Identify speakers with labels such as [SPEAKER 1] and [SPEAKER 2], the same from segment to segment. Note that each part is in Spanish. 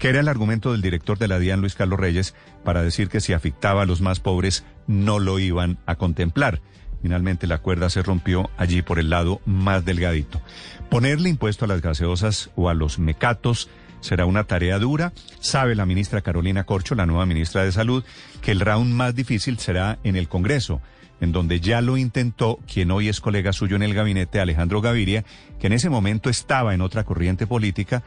[SPEAKER 1] que era el argumento del director de la DIAN, Luis Carlos Reyes, para decir que si afectaba a los más pobres, no lo iban a contemplar. Finalmente la cuerda se rompió allí por el lado más delgadito. Ponerle impuesto a las gaseosas o a los mecatos será una tarea dura. Sabe la ministra Carolina Corcho, la nueva ministra de Salud, que el round más difícil será en el Congreso, en donde ya lo intentó quien hoy es colega suyo en el gabinete, Alejandro Gaviria, que en ese momento estaba en otra corriente política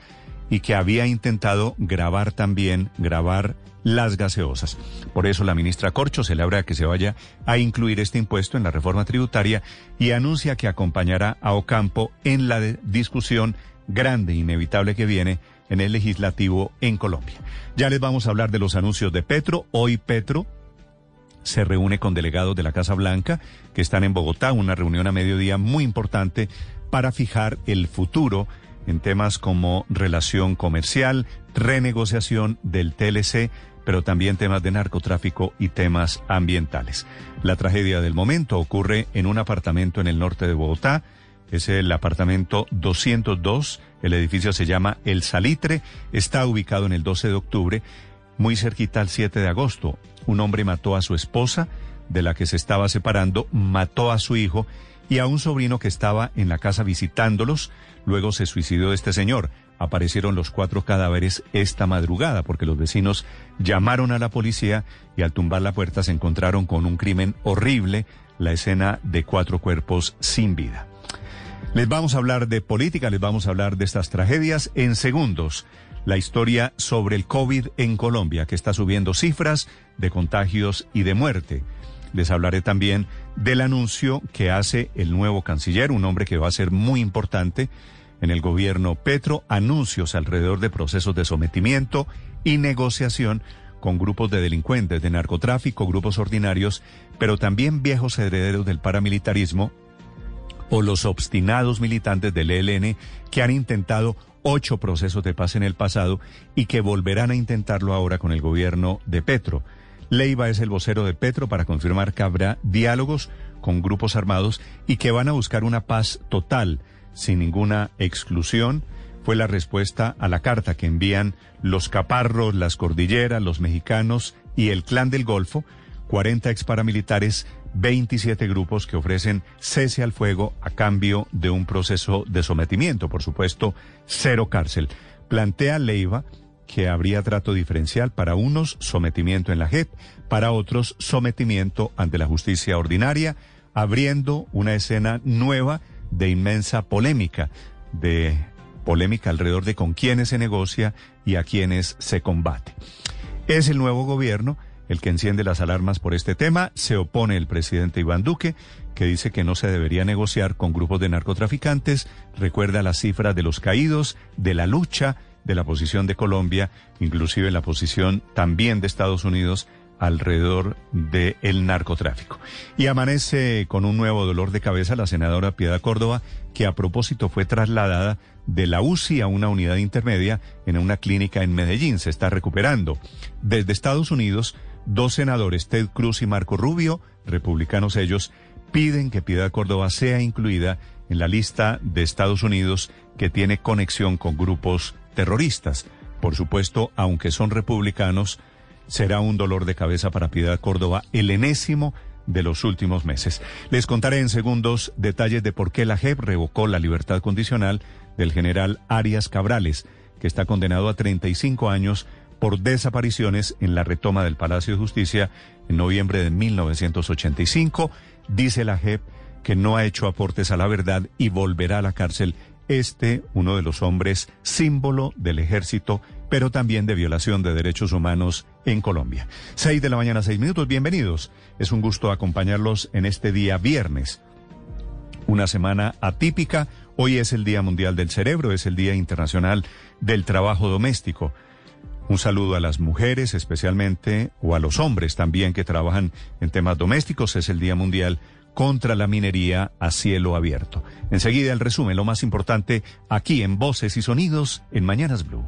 [SPEAKER 1] y que había intentado grabar también, grabar las gaseosas. Por eso la ministra Corcho celebra que se vaya a incluir este impuesto en la reforma tributaria y anuncia que acompañará a Ocampo en la discusión grande inevitable que viene en el legislativo en Colombia. Ya les vamos a hablar de los anuncios de Petro. Hoy Petro se reúne con delegados de la Casa Blanca que están en Bogotá, una reunión a mediodía muy importante para fijar el futuro en temas como relación comercial, renegociación del TLC, pero también temas de narcotráfico y temas ambientales. La tragedia del momento ocurre en un apartamento en el norte de Bogotá. Es el apartamento 202. El edificio se llama El Salitre. Está ubicado en el 12 de octubre, muy cerquita al 7 de agosto. Un hombre mató a su esposa, de la que se estaba separando, mató a su hijo y a un sobrino que estaba en la casa visitándolos. Luego se suicidó este señor aparecieron los cuatro cadáveres esta madrugada porque los vecinos llamaron a la policía y al tumbar la puerta se encontraron con un crimen horrible, la escena de cuatro cuerpos sin vida. Les vamos a hablar de política, les vamos a hablar de estas tragedias en segundos. La historia sobre el COVID en Colombia, que está subiendo cifras de contagios y de muerte. Les hablaré también del anuncio que hace el nuevo canciller, un hombre que va a ser muy importante en el gobierno Petro anuncios alrededor de procesos de sometimiento y negociación con grupos de delincuentes, de narcotráfico, grupos ordinarios, pero también viejos herederos del paramilitarismo o los obstinados militantes del ELN que han intentado ocho procesos de paz en el pasado y que volverán a intentarlo ahora con el gobierno de Petro. Leiva es el vocero de Petro para confirmar que habrá diálogos con grupos armados y que van a buscar una paz total sin ninguna exclusión, fue la respuesta a la carta que envían los caparros, las cordilleras, los mexicanos y el clan del Golfo, 40 ex paramilitares, 27 grupos que ofrecen cese al fuego a cambio de un proceso de sometimiento, por supuesto, cero cárcel. Plantea Leiva que habría trato diferencial para unos sometimiento en la JEP, para otros sometimiento ante la justicia ordinaria, abriendo una escena nueva de inmensa polémica, de polémica alrededor de con quiénes se negocia y a quiénes se combate. Es el nuevo gobierno el que enciende las alarmas por este tema. Se opone el presidente Iván Duque, que dice que no se debería negociar con grupos de narcotraficantes. Recuerda las cifras de los caídos, de la lucha, de la posición de Colombia, inclusive la posición también de Estados Unidos alrededor del narcotráfico. Y amanece con un nuevo dolor de cabeza la senadora Piedad Córdoba, que a propósito fue trasladada de la UCI a una unidad intermedia en una clínica en Medellín. Se está recuperando. Desde Estados Unidos, dos senadores, Ted Cruz y Marco Rubio, republicanos ellos, piden que Piedad Córdoba sea incluida en la lista de Estados Unidos que tiene conexión con grupos terroristas. Por supuesto, aunque son republicanos, será un dolor de cabeza para Piedad Córdoba, el enésimo de los últimos meses. Les contaré en segundos detalles de por qué la JEP revocó la libertad condicional del general Arias Cabrales, que está condenado a 35 años por desapariciones en la retoma del Palacio de Justicia en noviembre de 1985. Dice la JEP que no ha hecho aportes a la verdad y volverá a la cárcel este, uno de los hombres símbolo del ejército pero también de violación de derechos humanos en Colombia. Seis de la mañana, seis minutos, bienvenidos. Es un gusto acompañarlos en este día viernes. Una semana atípica, Hoy es el Día Mundial del Cerebro, es el Día Internacional del Trabajo Doméstico. Un saludo a las mujeres especialmente o a los hombres también que trabajan en temas domésticos. Es el Día Mundial contra la minería a cielo abierto. Enseguida el resumen, lo más importante aquí en Voces y Sonidos en Mañanas Blue.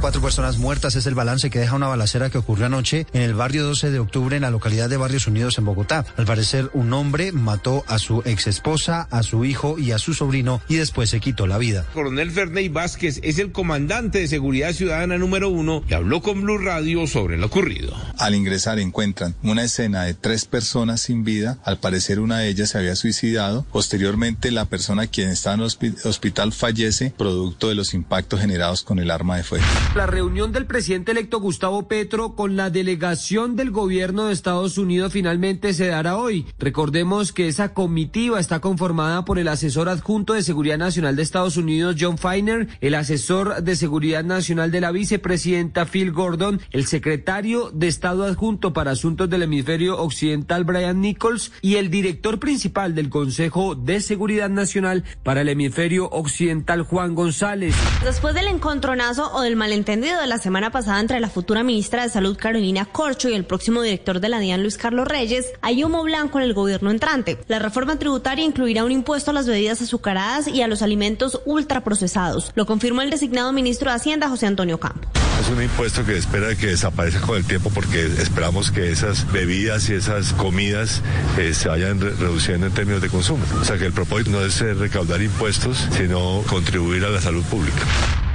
[SPEAKER 2] Cuatro personas muertas es el balance que deja una balacera que ocurrió anoche en el barrio 12 de octubre en la localidad de Barrios Unidos en Bogotá. Al parecer, un hombre mató a su ex esposa, a su hijo y a su sobrino y después se quitó la vida.
[SPEAKER 3] Coronel Ferney Vázquez es el comandante de seguridad ciudadana número uno y habló con Blue Radio sobre lo ocurrido.
[SPEAKER 4] Al ingresar encuentran una escena de tres personas sin vida. Al parecer una de ellas se había suicidado. Posteriormente la persona quien estaba en el hospital fallece producto de los impactos generados con el arma de fuego.
[SPEAKER 5] La reunión del presidente electo Gustavo Petro con la delegación del gobierno de Estados Unidos finalmente se dará hoy. Recordemos que esa comitiva está conformada por el asesor adjunto de Seguridad Nacional de Estados Unidos, John Feiner, el asesor de Seguridad Nacional de la vicepresidenta Phil Gordon, el secretario de Estado adjunto para asuntos del hemisferio occidental, Brian Nichols, y el director principal del Consejo de Seguridad Nacional para el hemisferio occidental, Juan González.
[SPEAKER 6] Después del encontronazo o del malentendido de la semana pasada entre la futura ministra de Salud Carolina Corcho y el próximo director de la DIAN Luis Carlos Reyes, hay humo blanco en el gobierno entrante. La reforma tributaria incluirá un impuesto a las bebidas azucaradas y a los alimentos ultraprocesados. Lo confirmó el designado ministro de Hacienda, José Antonio Campo.
[SPEAKER 7] Es un impuesto que espera que desaparezca con el tiempo porque esperamos que esas bebidas y esas comidas eh, se vayan re reduciendo en términos de consumo. O sea que el propósito no es recaudar impuestos, sino contribuir a la salud pública.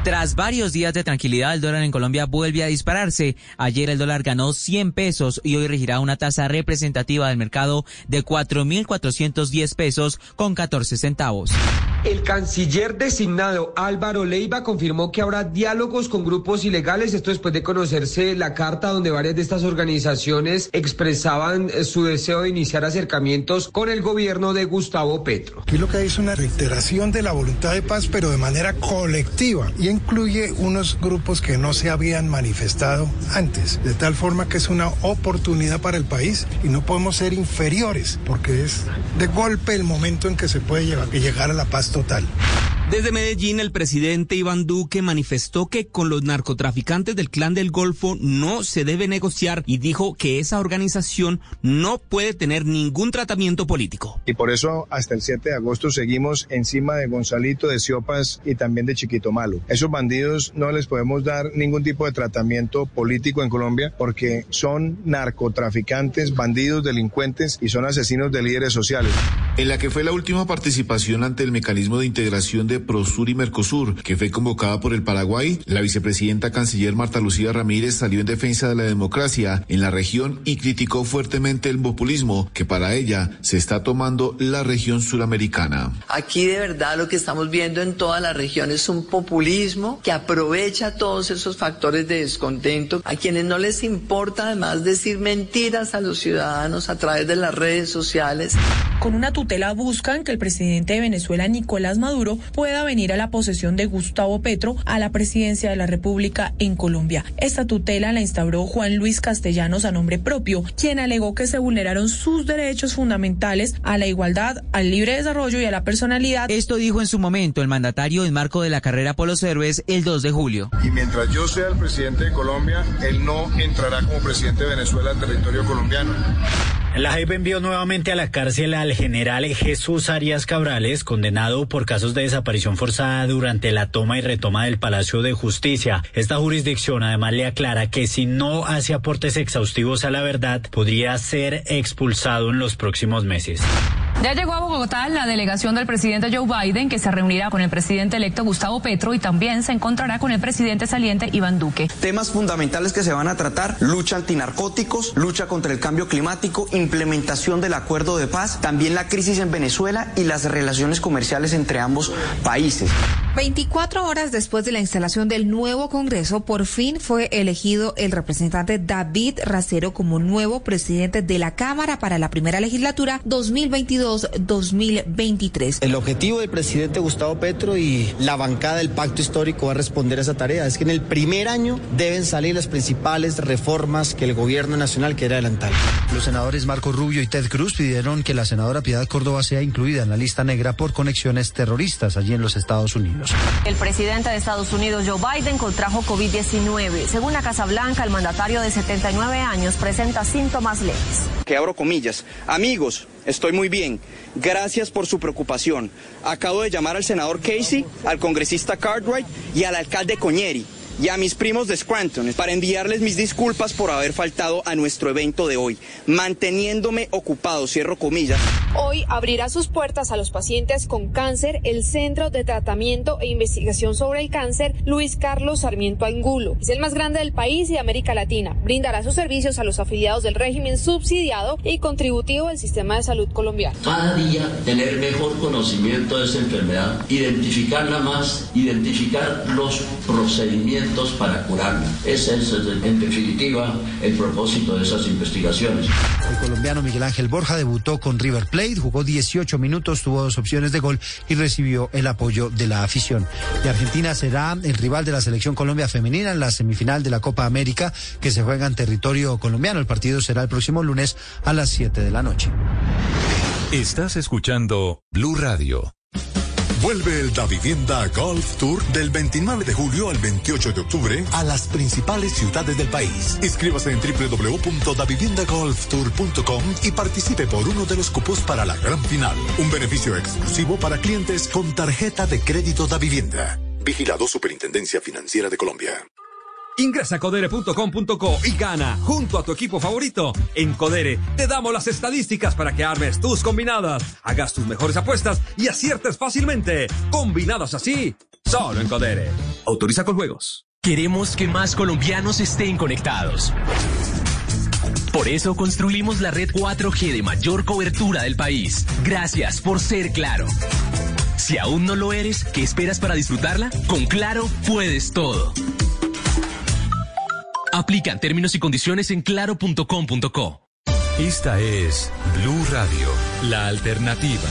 [SPEAKER 8] Tras varios días de tranquilidad, el dólar en Colombia vuelve a dispararse. Ayer el dólar ganó 100 pesos y hoy regirá una tasa representativa del mercado de 4.410 pesos con 14 centavos.
[SPEAKER 5] El canciller designado Álvaro Leiva confirmó que habrá diálogos con grupos ilegales, esto después de conocerse la carta donde varias de estas organizaciones expresaban su deseo de iniciar acercamientos con el gobierno de Gustavo Petro.
[SPEAKER 9] Aquí lo que hay es una reiteración de la voluntad de paz, pero de manera colectiva, y incluye unos grupos que no se habían manifestado antes, de tal forma que es una oportunidad para el país y no podemos ser inferiores, porque es de golpe el momento en que se puede llegar a la paz total.
[SPEAKER 10] Desde Medellín, el presidente Iván Duque manifestó que con los narcotraficantes del Clan del Golfo no se debe negociar y dijo que esa organización no puede tener ningún tratamiento político.
[SPEAKER 11] Y por eso hasta el 7 de agosto seguimos encima de Gonzalito, de Siopas y también de Chiquito Malo. Esos bandidos no les podemos dar ningún tipo de tratamiento político en Colombia porque son narcotraficantes, bandidos, delincuentes y son asesinos de líderes sociales.
[SPEAKER 12] En la que fue la última participación ante el mecanismo de integración de Prosur y Mercosur, que fue convocada por el Paraguay, la vicepresidenta canciller Marta Lucía Ramírez salió en defensa de la democracia en la región y criticó fuertemente el populismo que para ella se está tomando la región suramericana.
[SPEAKER 13] Aquí de verdad lo que estamos viendo en toda la región es un populismo que aprovecha todos esos factores de descontento, a quienes no les importa además decir mentiras a los ciudadanos a través de las redes sociales.
[SPEAKER 14] Con una tutela buscan que el presidente de Venezuela, Nicolás Maduro, pueda venir a la posesión de Gustavo Petro a la presidencia de la República en Colombia. Esta tutela la instauró Juan Luis Castellanos a nombre propio, quien alegó que se vulneraron sus derechos fundamentales a la igualdad, al libre desarrollo y a la personalidad.
[SPEAKER 8] Esto dijo en su momento el mandatario en marco de la carrera por los héroes el 2 de julio.
[SPEAKER 11] Y mientras yo sea el presidente de Colombia, él no entrará como presidente de Venezuela al territorio colombiano.
[SPEAKER 15] La JEP envió nuevamente a la cárcel al general Jesús Arias Cabrales, condenado por casos de desaparición forzada durante la toma y retoma del Palacio de Justicia. Esta jurisdicción además le aclara que si no hace aportes exhaustivos a la verdad, podría ser expulsado en los próximos meses.
[SPEAKER 14] Ya llegó a Bogotá la delegación del presidente Joe Biden, que se reunirá con el presidente electo Gustavo Petro y también se encontrará con el presidente saliente Iván Duque.
[SPEAKER 16] Temas fundamentales que se van a tratar, lucha antinarcóticos, lucha contra el cambio climático, implementación del acuerdo de paz, también la crisis en Venezuela y las relaciones comerciales entre ambos países.
[SPEAKER 17] 24 horas después de la instalación del nuevo Congreso, por fin fue elegido el representante David Racero como nuevo presidente de la Cámara para la primera legislatura 2022
[SPEAKER 18] 2022-2023.
[SPEAKER 19] El objetivo del presidente Gustavo Petro y la bancada del Pacto Histórico va a responder a esa tarea. Es que en el primer año deben salir las principales reformas que el gobierno nacional quiere adelantar.
[SPEAKER 2] Los senadores Marco Rubio y Ted Cruz pidieron que la senadora Piedad Córdoba sea incluida en la lista negra por conexiones terroristas allí en los Estados Unidos.
[SPEAKER 15] El presidente de Estados Unidos, Joe Biden, contrajo COVID-19. Según la Casa Blanca, el mandatario de 79 años presenta síntomas leves.
[SPEAKER 13] Que abro comillas. Amigos, estoy muy bien. Gracias por su preocupación. Acabo de llamar al senador Casey, al congresista Cartwright y al alcalde Coñeri y a mis primos de Scranton para enviarles mis disculpas por haber faltado a nuestro evento de hoy, manteniéndome ocupado, cierro comillas.
[SPEAKER 20] Hoy abrirá sus puertas a los pacientes con cáncer el Centro de Tratamiento e Investigación sobre el Cáncer Luis Carlos Sarmiento Angulo. Es el más grande del país y de América Latina. Brindará sus servicios a los afiliados del régimen subsidiado y contributivo del sistema de salud colombiano.
[SPEAKER 21] Cada día tener mejor conocimiento de esta enfermedad, identificarla más, identificar los procedimientos para curarla. Ese es, en definitiva, el propósito de esas investigaciones.
[SPEAKER 2] El colombiano Miguel Ángel Borja debutó con River Plate, jugó 18 minutos, tuvo dos opciones de gol y recibió el apoyo de la afición. Y Argentina será el rival de la selección Colombia femenina en la semifinal de la Copa América que se juega en territorio colombiano. El partido será el próximo lunes a las 7 de la noche.
[SPEAKER 22] Estás escuchando Blue Radio.
[SPEAKER 23] Vuelve el Da Vivienda Golf Tour del 29 de julio al 28 de octubre a las principales ciudades del país. Inscríbase en www.daviviendagolftour.com y participe por uno de los cupos para la gran final. Un beneficio exclusivo para clientes con tarjeta de crédito Da Vivienda. Vigilado Superintendencia Financiera de Colombia.
[SPEAKER 24] Ingresa a codere.com.co y gana junto a tu equipo favorito. En Codere te damos las estadísticas para que armes tus combinadas, hagas tus mejores apuestas y aciertes fácilmente. Combinadas así, solo en Codere. Autoriza con juegos.
[SPEAKER 25] Queremos que más colombianos estén conectados. Por eso construimos la red 4G de mayor cobertura del país. Gracias por ser claro. Si aún no lo eres, ¿qué esperas para disfrutarla? Con Claro puedes todo. Aplican términos y condiciones en claro.com.co.
[SPEAKER 22] Esta es Blue Radio, la alternativa.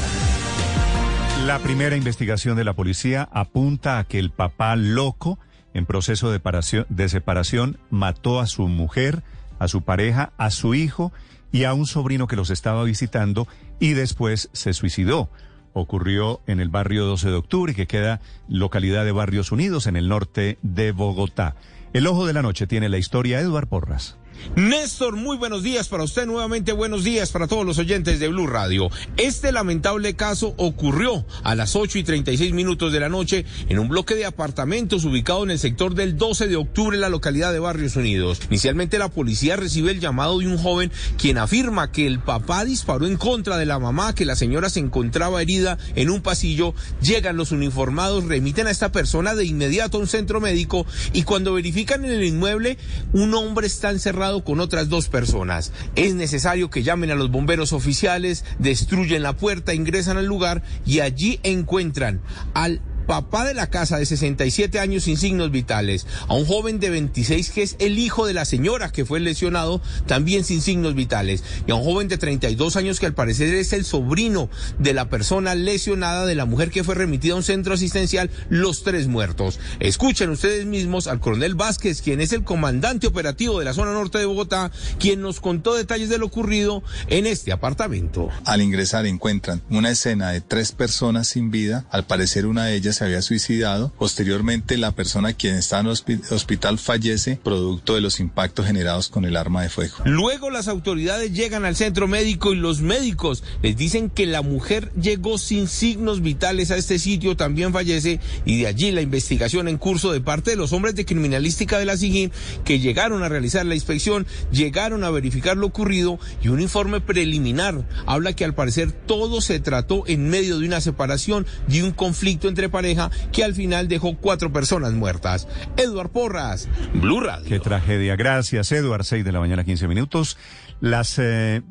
[SPEAKER 1] La primera investigación de la policía apunta a que el papá loco, en proceso de, de separación, mató a su mujer, a su pareja, a su hijo y a un sobrino que los estaba visitando y después se suicidó. Ocurrió en el barrio 12 de octubre, que queda localidad de Barrios Unidos, en el norte de Bogotá. El ojo de la noche tiene la historia Eduard Porras.
[SPEAKER 3] Néstor, muy buenos días para usted, nuevamente buenos días para todos los oyentes de Blue Radio. Este lamentable caso ocurrió a las 8 y 36 minutos de la noche en un bloque de apartamentos ubicado en el sector del 12 de octubre en la localidad de Barrios Unidos. Inicialmente la policía recibe el llamado de un joven quien afirma que el papá disparó en contra de la mamá, que la señora se encontraba herida en un pasillo. Llegan los uniformados, remiten a esta persona de inmediato a un centro médico y cuando verifican en el inmueble un hombre está encerrado con otras dos personas. Es necesario que llamen a los bomberos oficiales, destruyen la puerta, ingresan al lugar y allí encuentran al papá de la casa de 67 años sin signos vitales, a un joven de 26 que es el hijo de la señora que fue lesionado también sin signos vitales, y a un joven de 32 años que al parecer es el sobrino de la persona lesionada de la mujer que fue remitida a un centro asistencial, los tres muertos. Escuchen ustedes mismos al coronel Vázquez, quien es el comandante operativo de la zona norte de Bogotá, quien nos contó detalles de lo ocurrido en este apartamento.
[SPEAKER 4] Al ingresar encuentran una escena de tres personas sin vida, al parecer una de ellas se había suicidado. Posteriormente, la persona quien está en el hospital fallece producto de los impactos generados con el arma de fuego.
[SPEAKER 3] Luego las autoridades llegan al centro médico y los médicos les dicen que la mujer llegó sin signos vitales a este sitio, también fallece y de allí la investigación en curso de parte de los hombres de criminalística de la SIGIN que llegaron a realizar la inspección, llegaron a verificar lo ocurrido y un informe preliminar habla que al parecer todo se trató en medio de una separación, de un conflicto entre parejas que al final dejó cuatro personas muertas. Eduard Porras, Blue Radio.
[SPEAKER 1] Qué tragedia. Gracias, Eduard. Seis de la mañana, 15 minutos. Las eh,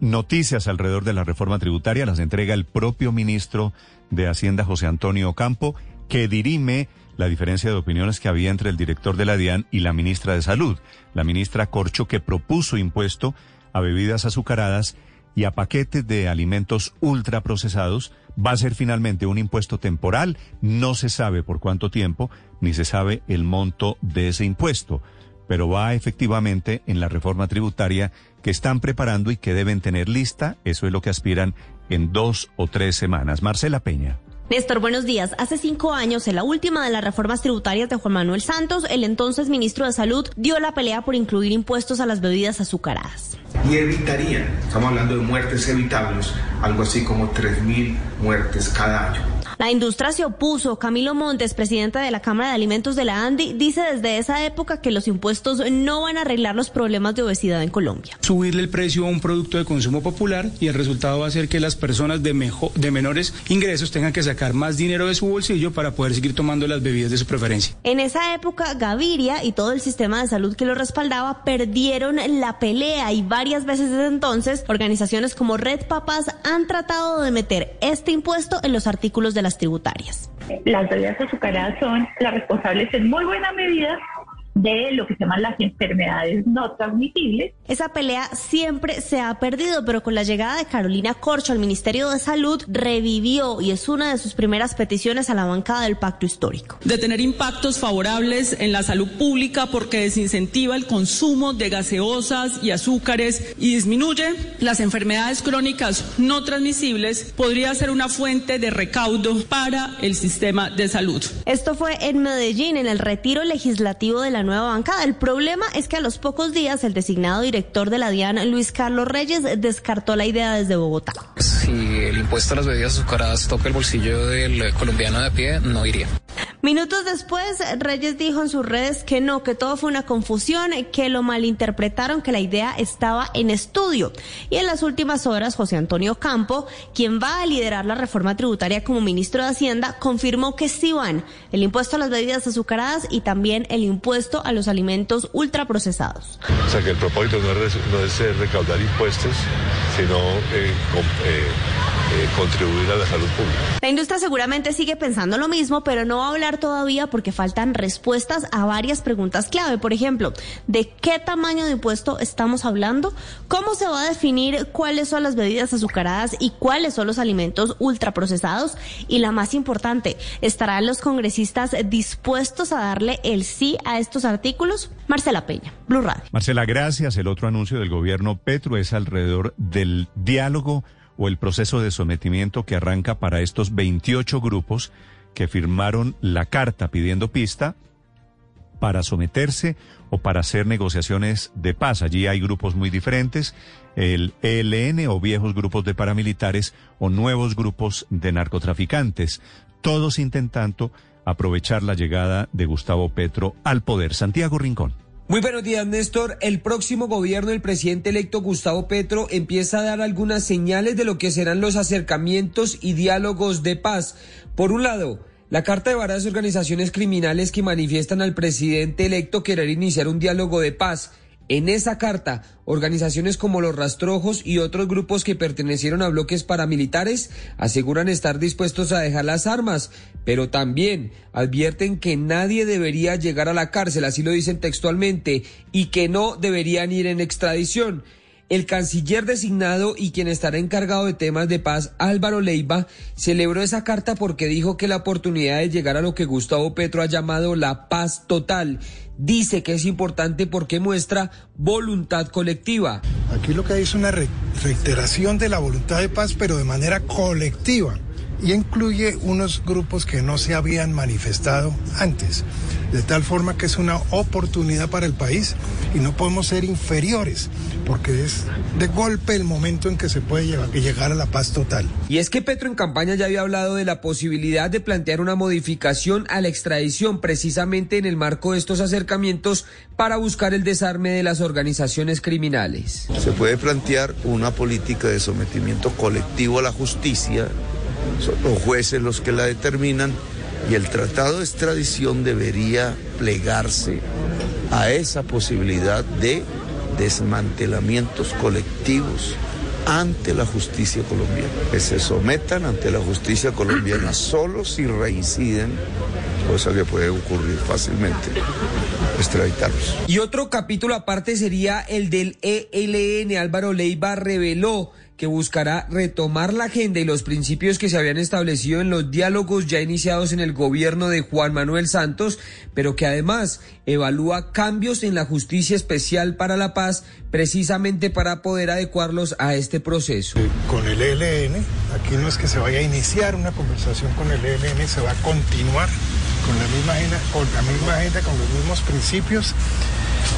[SPEAKER 1] noticias alrededor de la reforma tributaria las entrega el propio ministro de Hacienda, José Antonio Campo, que dirime la diferencia de opiniones que había entre el director de la DIAN y la ministra de Salud, la ministra Corcho, que propuso impuesto a bebidas azucaradas y a paquetes de alimentos ultraprocesados va a ser finalmente un impuesto temporal. No se sabe por cuánto tiempo, ni se sabe el monto de ese impuesto, pero va efectivamente en la reforma tributaria que están preparando y que deben tener lista. Eso es lo que aspiran en dos o tres semanas. Marcela Peña.
[SPEAKER 6] Néstor, buenos días. Hace cinco años, en la última de las reformas tributarias de Juan Manuel Santos, el entonces ministro de Salud dio la pelea por incluir impuestos a las bebidas azucaradas.
[SPEAKER 26] Y evitaría, estamos hablando de muertes evitables, algo así como 3.000 muertes cada año.
[SPEAKER 6] La industria se opuso. Camilo Montes, presidente de la Cámara de Alimentos de la ANDI, dice desde esa época que los impuestos no van a arreglar los problemas de obesidad en Colombia.
[SPEAKER 27] Subirle el precio a un producto de consumo popular y el resultado va a ser que las personas de, mejor, de menores ingresos tengan que sacar más dinero de su bolsillo para poder seguir tomando las bebidas de su preferencia.
[SPEAKER 6] En esa época, Gaviria y todo el sistema de salud que lo respaldaba perdieron la pelea y varias veces desde entonces organizaciones como Red Papás han tratado de meter este impuesto en los artículos de la tributarias.
[SPEAKER 28] Las bebidas azucaradas son las responsables en muy buena medida de lo que se llaman las enfermedades no transmisibles.
[SPEAKER 6] Esa pelea siempre se ha perdido, pero con la llegada de Carolina Corcho al Ministerio de Salud revivió y es una de sus primeras peticiones a la bancada del pacto histórico.
[SPEAKER 17] De tener impactos favorables en la salud pública porque desincentiva el consumo de gaseosas y azúcares y disminuye las enfermedades crónicas no transmisibles, podría ser una fuente de recaudo para el sistema de salud.
[SPEAKER 6] Esto fue en Medellín, en el retiro legislativo de la nueva bancada. El problema es que a los pocos días el designado director de la DIAN, Luis Carlos Reyes, descartó la idea desde Bogotá.
[SPEAKER 29] Si el impuesto a las bebidas azucaradas toca el bolsillo del colombiano de pie, no iría.
[SPEAKER 6] Minutos después, Reyes dijo en sus redes que no, que todo fue una confusión, que lo malinterpretaron, que la idea estaba en estudio. Y en las últimas horas, José Antonio Campo, quien va a liderar la reforma tributaria como ministro de Hacienda, confirmó que sí van el impuesto a las bebidas azucaradas y también el impuesto a los alimentos ultraprocesados.
[SPEAKER 30] O sea que el propósito no es, eh, recaudar impuestos, sino eh, eh, eh, contribuir a la salud pública.
[SPEAKER 6] La industria seguramente sigue pensando lo mismo, pero no va a hablar todavía porque faltan respuestas a varias preguntas clave. Por ejemplo, ¿de qué tamaño de impuesto estamos hablando? ¿Cómo se va a definir cuáles son las bebidas azucaradas y cuáles son los alimentos ultraprocesados? Y la más importante, ¿estarán los congresistas dispuestos a darle el sí a estos artículos? Marcela Peña, Blue Radio.
[SPEAKER 1] Marcela, gracias. El otro anuncio del gobierno Petro es alrededor del diálogo o el proceso de sometimiento que arranca para estos 28 grupos que firmaron la carta pidiendo pista para someterse o para hacer negociaciones de paz. Allí hay grupos muy diferentes, el ELN o viejos grupos de paramilitares o nuevos grupos de narcotraficantes, todos intentando aprovechar la llegada de Gustavo Petro al poder. Santiago Rincón.
[SPEAKER 5] Muy buenos días, Néstor. El próximo gobierno del presidente electo Gustavo Petro empieza a dar algunas señales de lo que serán los acercamientos y diálogos de paz. Por un lado, la carta de varias organizaciones criminales que manifiestan al presidente electo querer iniciar un diálogo de paz. En esa carta, organizaciones como los Rastrojos y otros grupos que pertenecieron a bloques paramilitares aseguran estar dispuestos a dejar las armas, pero también advierten que nadie debería llegar a la cárcel, así lo dicen textualmente, y que no deberían ir en extradición. El canciller designado y quien estará encargado de temas de paz, Álvaro Leiva, celebró esa carta porque dijo que la oportunidad de llegar a lo que Gustavo Petro ha llamado la paz total dice que es importante porque muestra voluntad colectiva.
[SPEAKER 9] Aquí lo que hay es una reiteración de la voluntad de paz, pero de manera colectiva y incluye unos grupos que no se habían manifestado antes, de tal forma que es una oportunidad para el país y no podemos ser inferiores, porque es de golpe el momento en que se puede llegar a la paz total.
[SPEAKER 5] Y es que Petro en campaña ya había hablado de la posibilidad de plantear una modificación a la extradición precisamente en el marco de estos acercamientos para buscar el desarme de las organizaciones criminales.
[SPEAKER 31] Se puede plantear una política de sometimiento colectivo a la justicia son los jueces los que la determinan y el tratado de extradición debería plegarse a esa posibilidad de desmantelamientos colectivos ante la justicia colombiana, que se sometan ante la justicia colombiana solo si reinciden, cosa que puede ocurrir fácilmente, extraditarlos.
[SPEAKER 5] Y otro capítulo aparte sería el del ELN. Álvaro Leiva reveló que buscará retomar la agenda y los principios que se habían establecido en los diálogos ya iniciados en el gobierno de Juan Manuel Santos, pero que además evalúa cambios en la justicia especial para la paz precisamente para poder adecuarlos a este proceso.
[SPEAKER 9] Con el ELN, aquí no es que se vaya a iniciar una conversación con el ELN, se va a continuar con la misma agenda, con la misma agenda, con los mismos principios.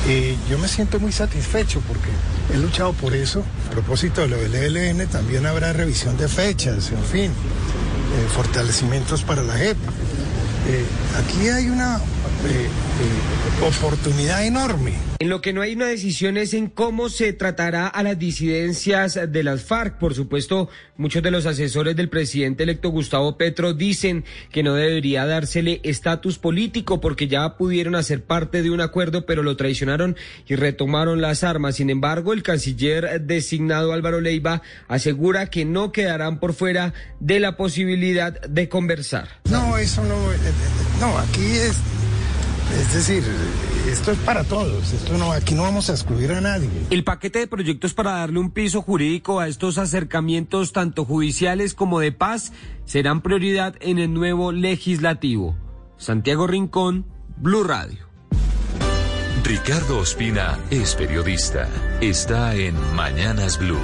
[SPEAKER 9] Eh, yo me siento muy satisfecho porque he luchado por eso. A propósito de lo del ELN, también habrá revisión de fechas, en fin, eh, fortalecimientos para la JEP. Eh, aquí hay una eh, eh, oportunidad enorme.
[SPEAKER 5] En lo que no hay una decisión es en cómo se tratará a las disidencias de las FARC. Por supuesto, muchos de los asesores del presidente electo Gustavo Petro dicen que no debería dársele estatus político porque ya pudieron hacer parte de un acuerdo, pero lo traicionaron y retomaron las armas. Sin embargo, el canciller designado Álvaro Leiva asegura que no quedarán por fuera de la posibilidad de conversar.
[SPEAKER 9] No, eso no. No, aquí es es decir, esto es para todos. Esto no, aquí no vamos a excluir a nadie.
[SPEAKER 5] El paquete de proyectos para darle un piso jurídico a estos acercamientos, tanto judiciales como de paz, serán prioridad en el nuevo legislativo. Santiago Rincón, Blue Radio.
[SPEAKER 22] Ricardo Ospina es periodista. Está en Mañanas Blue.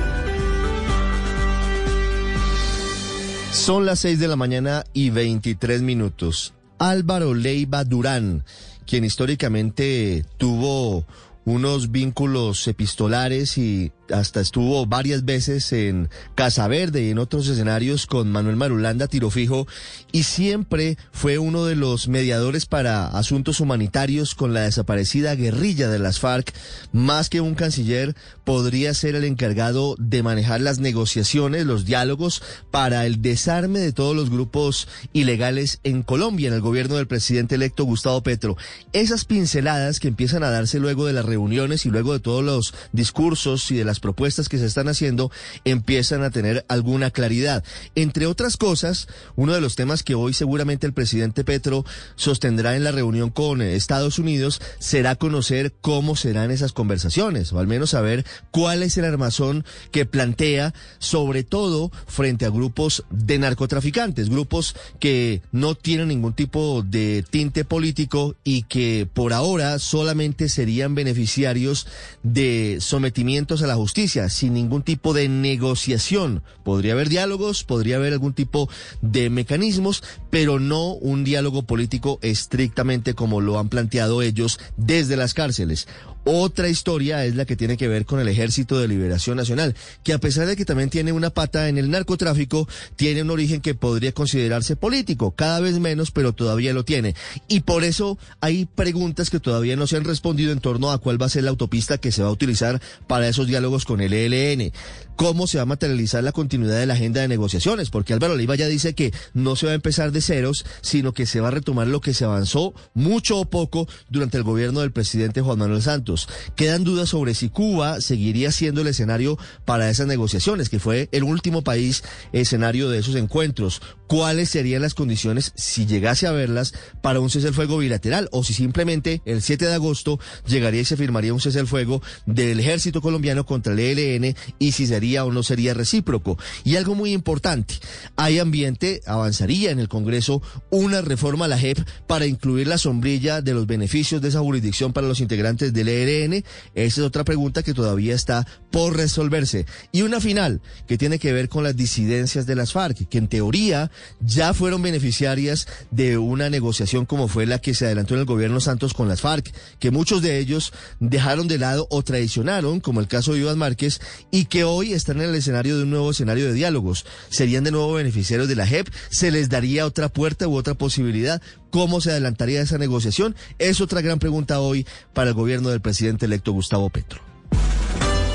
[SPEAKER 32] Son las 6 de la mañana y 23 minutos. Álvaro Leiva Durán quien históricamente tuvo unos vínculos epistolares y hasta estuvo varias veces en Casa Verde y en otros escenarios con Manuel Marulanda Tirofijo y siempre fue uno de los mediadores para asuntos humanitarios con la desaparecida guerrilla de las FARC. Más que un canciller, podría ser el encargado de manejar las negociaciones, los diálogos para el desarme de todos los grupos ilegales en Colombia, en el gobierno del presidente electo Gustavo Petro. Esas pinceladas que empiezan a darse luego de las reuniones y luego de todos los discursos y de las propuestas que se están haciendo empiezan a tener alguna claridad. Entre otras cosas, uno de los temas que hoy seguramente el presidente Petro sostendrá en la reunión con Estados Unidos será conocer cómo serán esas conversaciones, o al menos saber cuál es el armazón que plantea, sobre todo frente a grupos de narcotraficantes, grupos que no tienen ningún tipo de tinte político y que por ahora solamente serían beneficiarios de sometimientos a la justicia sin ningún tipo de negociación. Podría haber diálogos, podría haber algún tipo de mecanismos, pero no un diálogo político estrictamente como lo han planteado ellos desde las cárceles. Otra historia es la que tiene que ver con el Ejército de Liberación Nacional, que a pesar de que también tiene una pata en el narcotráfico, tiene un origen que podría considerarse político, cada vez menos, pero todavía lo tiene. Y por eso hay preguntas que todavía no se han respondido en torno a cuál va a ser la autopista que se va a utilizar para esos diálogos con el ELN cómo se va a materializar la continuidad de la agenda de negociaciones, porque Álvaro Leiva ya dice que no se va a empezar de ceros, sino que se va a retomar lo que se avanzó mucho o poco durante el gobierno del presidente Juan Manuel Santos. Quedan dudas sobre si Cuba seguiría siendo el escenario para esas negociaciones, que fue el último país escenario de esos encuentros. ¿Cuáles serían las condiciones, si llegase a verlas, para un cese al fuego bilateral? O si simplemente el 7 de agosto llegaría y se firmaría un cese al fuego del ejército colombiano contra el ELN y si sería o no sería recíproco. Y algo muy importante, hay ambiente, avanzaría en el Congreso una reforma a la JEP para incluir la sombrilla de los beneficios de esa jurisdicción para los integrantes del Esa es otra pregunta que todavía está por resolverse. Y una final que tiene que ver con las disidencias de las FARC, que en teoría ya fueron beneficiarias de una negociación como fue la que se adelantó en el gobierno Santos con las FARC, que muchos de ellos dejaron de lado o traicionaron, como el caso de Iván Márquez, y que hoy están en el escenario de un nuevo escenario de diálogos. ¿Serían de nuevo beneficiarios de la JEP? ¿Se les daría otra puerta u otra posibilidad? ¿Cómo se adelantaría esa negociación? Es otra gran pregunta hoy para el gobierno del presidente electo Gustavo Petro.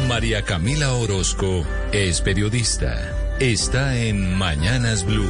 [SPEAKER 22] María Camila Orozco es periodista. Está en Mañanas Blue.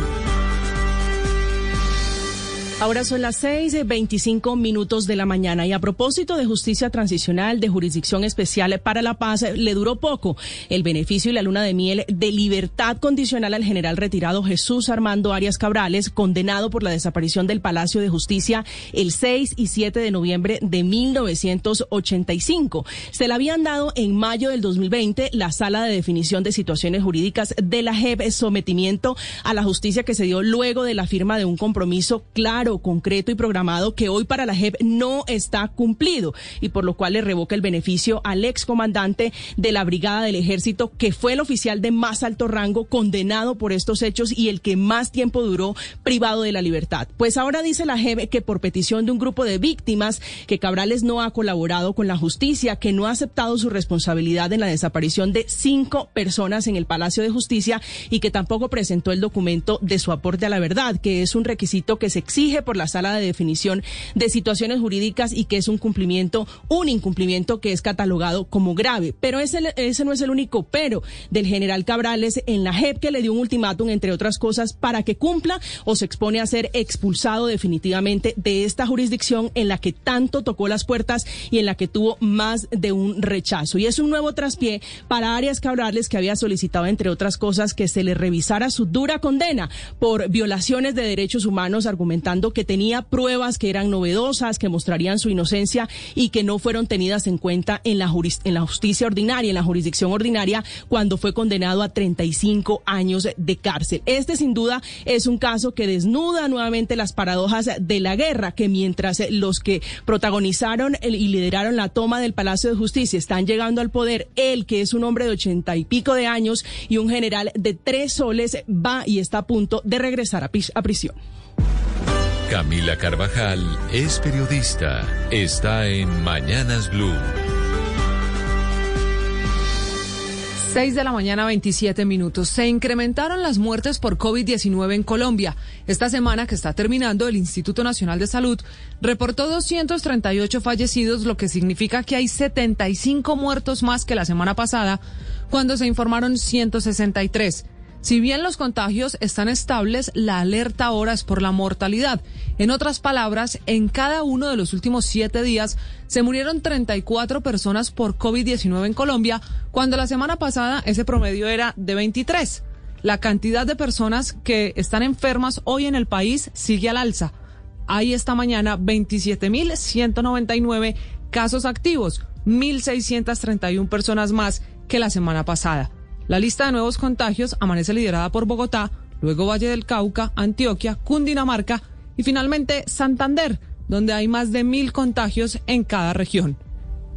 [SPEAKER 33] Ahora son las seis de veinticinco minutos de la mañana y a propósito de justicia transicional, de jurisdicción especial para la paz, le duró poco el beneficio y la luna de miel de libertad condicional al general retirado Jesús Armando Arias Cabrales, condenado por la desaparición del Palacio de Justicia el 6 y 7 de noviembre de 1985. Se la habían dado en mayo del 2020 la sala de definición de situaciones jurídicas de la JEP, sometimiento a la justicia que se dio luego de la firma de un compromiso claro concreto y programado que hoy para la JEP no está cumplido y por lo cual le revoca el beneficio al excomandante de la Brigada del Ejército, que fue el oficial de más alto rango condenado por estos hechos y el que más tiempo duró privado de la libertad. Pues ahora dice la JEP que por petición de un grupo de víctimas, que Cabrales no ha colaborado con la justicia, que no ha aceptado su responsabilidad en la desaparición de cinco personas en el Palacio de Justicia y que tampoco presentó el documento de su aporte a la verdad, que es un requisito que se exige por la sala de definición de situaciones jurídicas y que es un cumplimiento, un incumplimiento que es catalogado como grave. Pero ese, ese no es el único pero del general Cabrales en la JEP que le dio un ultimátum, entre otras cosas, para que cumpla o se expone a ser expulsado definitivamente de esta jurisdicción en la que tanto tocó las puertas y en la que tuvo más de un rechazo. Y es un nuevo traspié para Arias Cabrales que había solicitado, entre otras cosas, que se le revisara su dura condena por violaciones de derechos humanos, argumentando que tenía pruebas que eran novedosas, que mostrarían su inocencia y que no fueron tenidas en cuenta en la, en la justicia ordinaria, en la jurisdicción ordinaria, cuando fue condenado a 35 años de cárcel. Este sin duda es un caso que desnuda nuevamente las paradojas de la guerra, que mientras los que protagonizaron y lideraron la toma del Palacio de Justicia están llegando al poder, él que es un hombre de ochenta y pico de años y un general de tres soles va y está a punto de regresar a prisión.
[SPEAKER 22] Camila Carvajal es periodista. Está en Mañanas Blue.
[SPEAKER 34] 6 de la mañana, 27 minutos. Se incrementaron las muertes por COVID-19 en Colombia. Esta semana que está terminando, el Instituto Nacional de Salud reportó 238 fallecidos, lo que significa que hay 75 muertos más que la semana pasada, cuando se informaron 163. Si bien los contagios están estables, la alerta ahora es por la mortalidad. En otras palabras, en cada uno de los últimos siete días se murieron 34 personas por COVID-19 en Colombia, cuando la semana pasada ese promedio era de 23. La cantidad de personas que están enfermas hoy en el país sigue al alza. Hay esta mañana 27.199 casos activos, 1.631 personas más que la semana pasada. La lista de nuevos contagios amanece liderada por Bogotá, luego Valle del Cauca, Antioquia, Cundinamarca y finalmente Santander, donde hay más de mil contagios en cada región.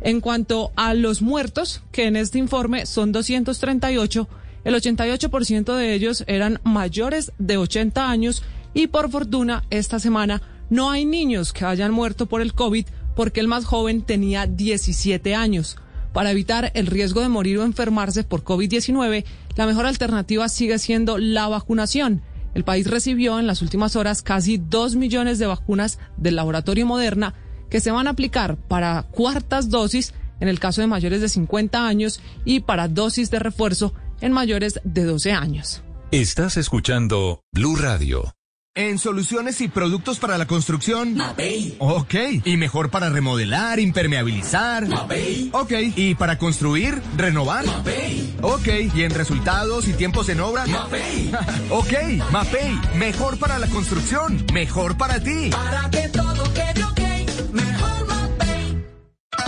[SPEAKER 34] En cuanto a los muertos, que en este informe son 238, el 88% de ellos eran mayores de 80 años y por fortuna esta semana no hay niños que hayan muerto por el COVID porque el más joven tenía 17 años. Para evitar el riesgo de morir o enfermarse por COVID-19, la mejor alternativa sigue siendo la vacunación. El país recibió en las últimas horas casi dos millones de vacunas del laboratorio Moderna que se van a aplicar para cuartas dosis en el caso de mayores de 50 años y para dosis de refuerzo en mayores de 12 años.
[SPEAKER 22] Estás escuchando Blue Radio.
[SPEAKER 35] En soluciones y productos para la construcción.
[SPEAKER 36] Mapei.
[SPEAKER 35] Ok. Y mejor para remodelar, impermeabilizar.
[SPEAKER 36] Mapei.
[SPEAKER 35] Ok. Y para construir, renovar.
[SPEAKER 36] Mapei.
[SPEAKER 35] Ok. Y en resultados y tiempos en obra.
[SPEAKER 36] Mapei.
[SPEAKER 35] ok. Mapei. Mejor para la construcción. Mejor para ti.
[SPEAKER 36] Para que todo quede ok. Mejor Mapei.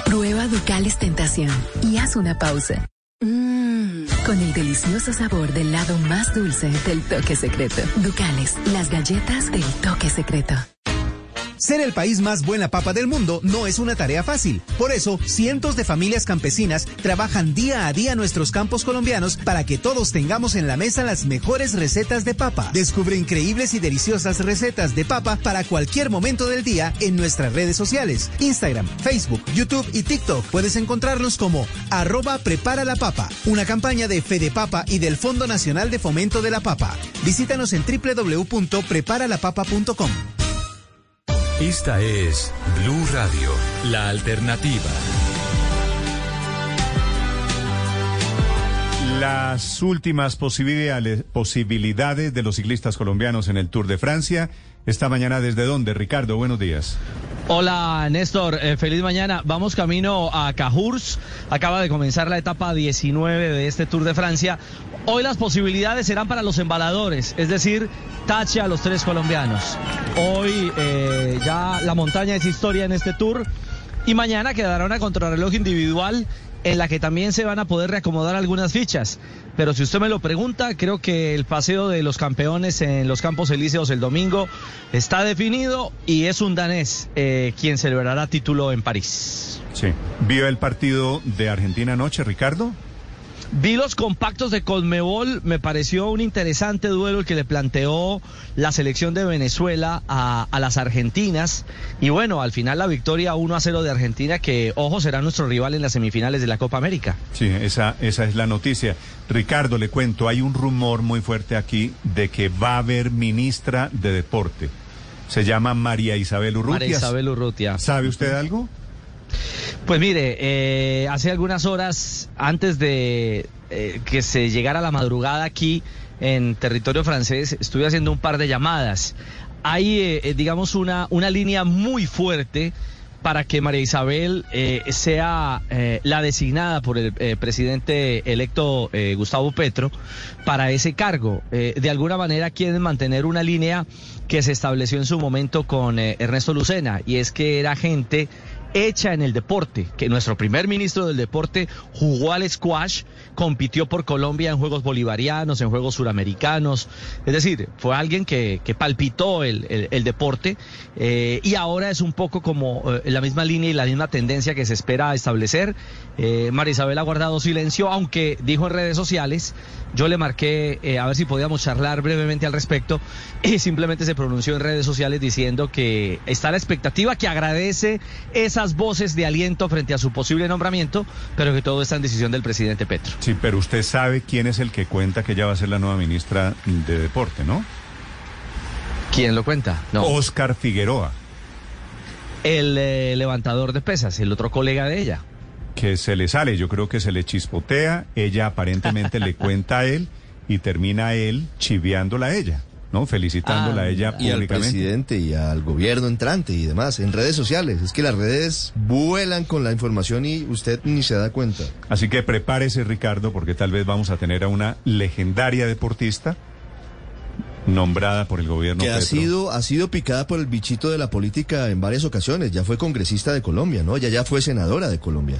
[SPEAKER 37] Prueba Ducales Tentación y haz una pausa. Mmm, con el delicioso sabor del lado más dulce del toque secreto. Ducales, las galletas del toque secreto.
[SPEAKER 38] Ser el país más buena papa del mundo no es una tarea fácil. Por eso, cientos de familias campesinas trabajan día a día nuestros campos colombianos para que todos tengamos en la mesa las mejores recetas de papa. Descubre increíbles y deliciosas recetas de papa para cualquier momento del día en nuestras redes sociales, Instagram, Facebook, YouTube y TikTok. Puedes encontrarnos como arroba prepara la papa, una campaña de Fede Papa y del Fondo Nacional de Fomento de la Papa. Visítanos en www.preparalapapa.com.
[SPEAKER 22] Esta es Blue Radio, la alternativa.
[SPEAKER 1] Las últimas posibilidades, posibilidades de los ciclistas colombianos en el Tour de Francia. Esta mañana, ¿desde dónde? Ricardo, buenos días.
[SPEAKER 39] Hola Néstor, eh, feliz mañana. Vamos camino a Cajurs. Acaba de comenzar la etapa 19 de este Tour de Francia. Hoy las posibilidades serán para los embaladores, es decir, tache a los tres colombianos. Hoy eh, ya la montaña es historia en este Tour y mañana quedará una contrarreloj individual en la que también se van a poder reacomodar algunas fichas. Pero si usted me lo pregunta, creo que el paseo de los campeones en los Campos Elíseos el domingo está definido y es un danés eh, quien celebrará título en París.
[SPEAKER 1] Sí. ¿Vio el partido de Argentina anoche, Ricardo?
[SPEAKER 39] Vi los compactos de Conmebol, me pareció un interesante duelo el que le planteó la selección de Venezuela a, a, las argentinas. Y bueno, al final la victoria 1 a 0 de Argentina, que ojo será nuestro rival en las semifinales de la Copa América.
[SPEAKER 1] Sí, esa, esa es la noticia. Ricardo, le cuento, hay un rumor muy fuerte aquí de que va a haber ministra de deporte. Se llama María Isabel Urrutia.
[SPEAKER 39] María Isabel Urrutia.
[SPEAKER 1] ¿Sabe usted algo?
[SPEAKER 39] Pues mire, eh, hace algunas horas antes de eh, que se llegara la madrugada aquí en territorio francés, estuve haciendo un par de llamadas. Hay, eh, digamos, una, una línea muy fuerte para que María Isabel sea la designada por el presidente electo Gustavo Petro para ese cargo. de alguna manera quieren mantener una línea que se estableció en su momento con Ernesto Lucena y es que era gente hecha en el deporte, que nuestro primer ministro del deporte jugó al squash, compitió por Colombia en Juegos Bolivarianos, en Juegos Suramericanos, es decir, fue alguien que, palpitó el, deporte eh, y ahora es un poco como eh, la misma línea y la misma tendencia que se espera establecer. Eh, María Isabel ha guardado silencio, aunque dijo en redes sociales, yo le marqué eh, a ver si podíamos charlar brevemente al respecto y simplemente se pronunció en redes sociales diciendo que está la expectativa, que agradece voces de aliento frente a su posible nombramiento, pero que todo está en decisión del presidente Petro.
[SPEAKER 1] Sí, pero usted sabe quién es el que cuenta que ella va a ser la nueva ministra de Deporte, ¿no?
[SPEAKER 39] ¿Quién lo cuenta?
[SPEAKER 1] No. Oscar Figueroa.
[SPEAKER 39] El eh, levantador de pesas, el otro colega de ella.
[SPEAKER 1] Que se le sale, yo creo que se le chispotea, ella aparentemente le cuenta a él y termina él chiviándola a ella. ¿No? Felicitándola
[SPEAKER 32] Ah,
[SPEAKER 1] a ella
[SPEAKER 32] y al
[SPEAKER 1] públicamente.
[SPEAKER 32] presidente y al gobierno entrante y demás, en redes sociales. Es que las redes vuelan con la información y usted ni se da cuenta.
[SPEAKER 1] Así que prepárese, Ricardo, porque tal vez vamos a tener a una legendaria deportista nombrada por el gobierno
[SPEAKER 32] que ha
[SPEAKER 1] Petro.
[SPEAKER 32] sido, ha sido picada por el bichito de la política en varias ocasiones. Ya fue congresista de Colombia, ¿no? Ya ya fue senadora de Colombia.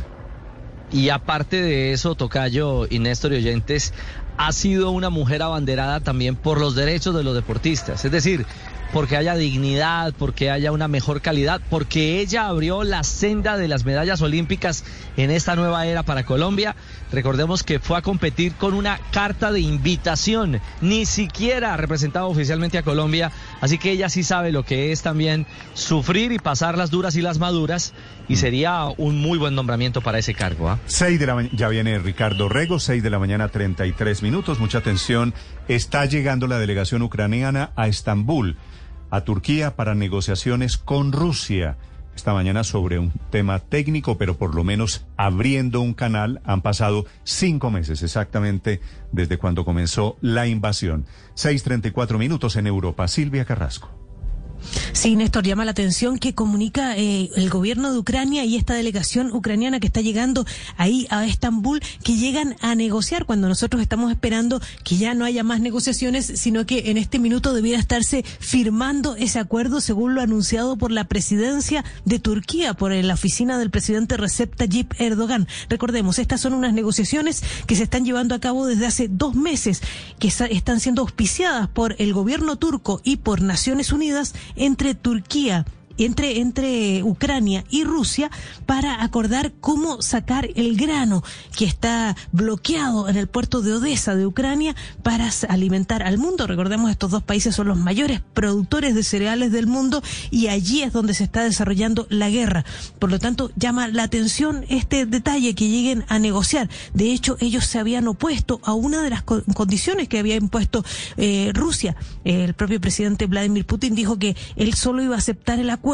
[SPEAKER 39] Y aparte de eso, Tocayo y Néstor y oyentes, ha sido una mujer abanderada también por los derechos de los deportistas. Es decir, porque haya dignidad, porque haya una mejor calidad, porque ella abrió la senda de las medallas olímpicas en esta nueva era para Colombia. Recordemos que fue a competir con una carta de invitación, ni siquiera ha representado oficialmente a Colombia, así que ella sí sabe lo que es también sufrir y pasar las duras y las maduras, y sería un muy buen nombramiento para ese cargo.
[SPEAKER 1] Seis de la ya viene Ricardo Rego, 6 de la mañana 33 minutos, mucha atención. Está llegando la delegación ucraniana a Estambul, a Turquía, para negociaciones con Rusia. Esta mañana sobre un tema técnico, pero por lo menos abriendo un canal. Han pasado cinco meses exactamente desde cuando comenzó la invasión. 6.34 minutos en Europa. Silvia Carrasco.
[SPEAKER 40] Sí, Néstor, llama la atención que comunica eh, el gobierno de Ucrania y esta delegación ucraniana que está llegando ahí a Estambul, que llegan a negociar cuando nosotros estamos esperando que ya no haya más negociaciones, sino que en este minuto debiera estarse firmando ese acuerdo según lo anunciado por la presidencia de Turquía, por la oficina del presidente Recep Tayyip Erdogan. Recordemos, estas son unas negociaciones que se están llevando a cabo desde hace dos meses, que están siendo auspiciadas por el gobierno turco y por Naciones Unidas entre Turquía entre, entre Ucrania y Rusia para acordar cómo sacar el grano que está bloqueado en el puerto de Odessa de Ucrania para alimentar al mundo. Recordemos, estos dos países son los mayores productores de cereales del mundo y allí es donde se está desarrollando la guerra. Por lo tanto, llama la atención este detalle que lleguen a negociar. De hecho, ellos se habían opuesto a una de las co- condiciones que había impuesto eh, Rusia. El propio presidente Vladimir Putin dijo que él solo iba a aceptar el acuerdo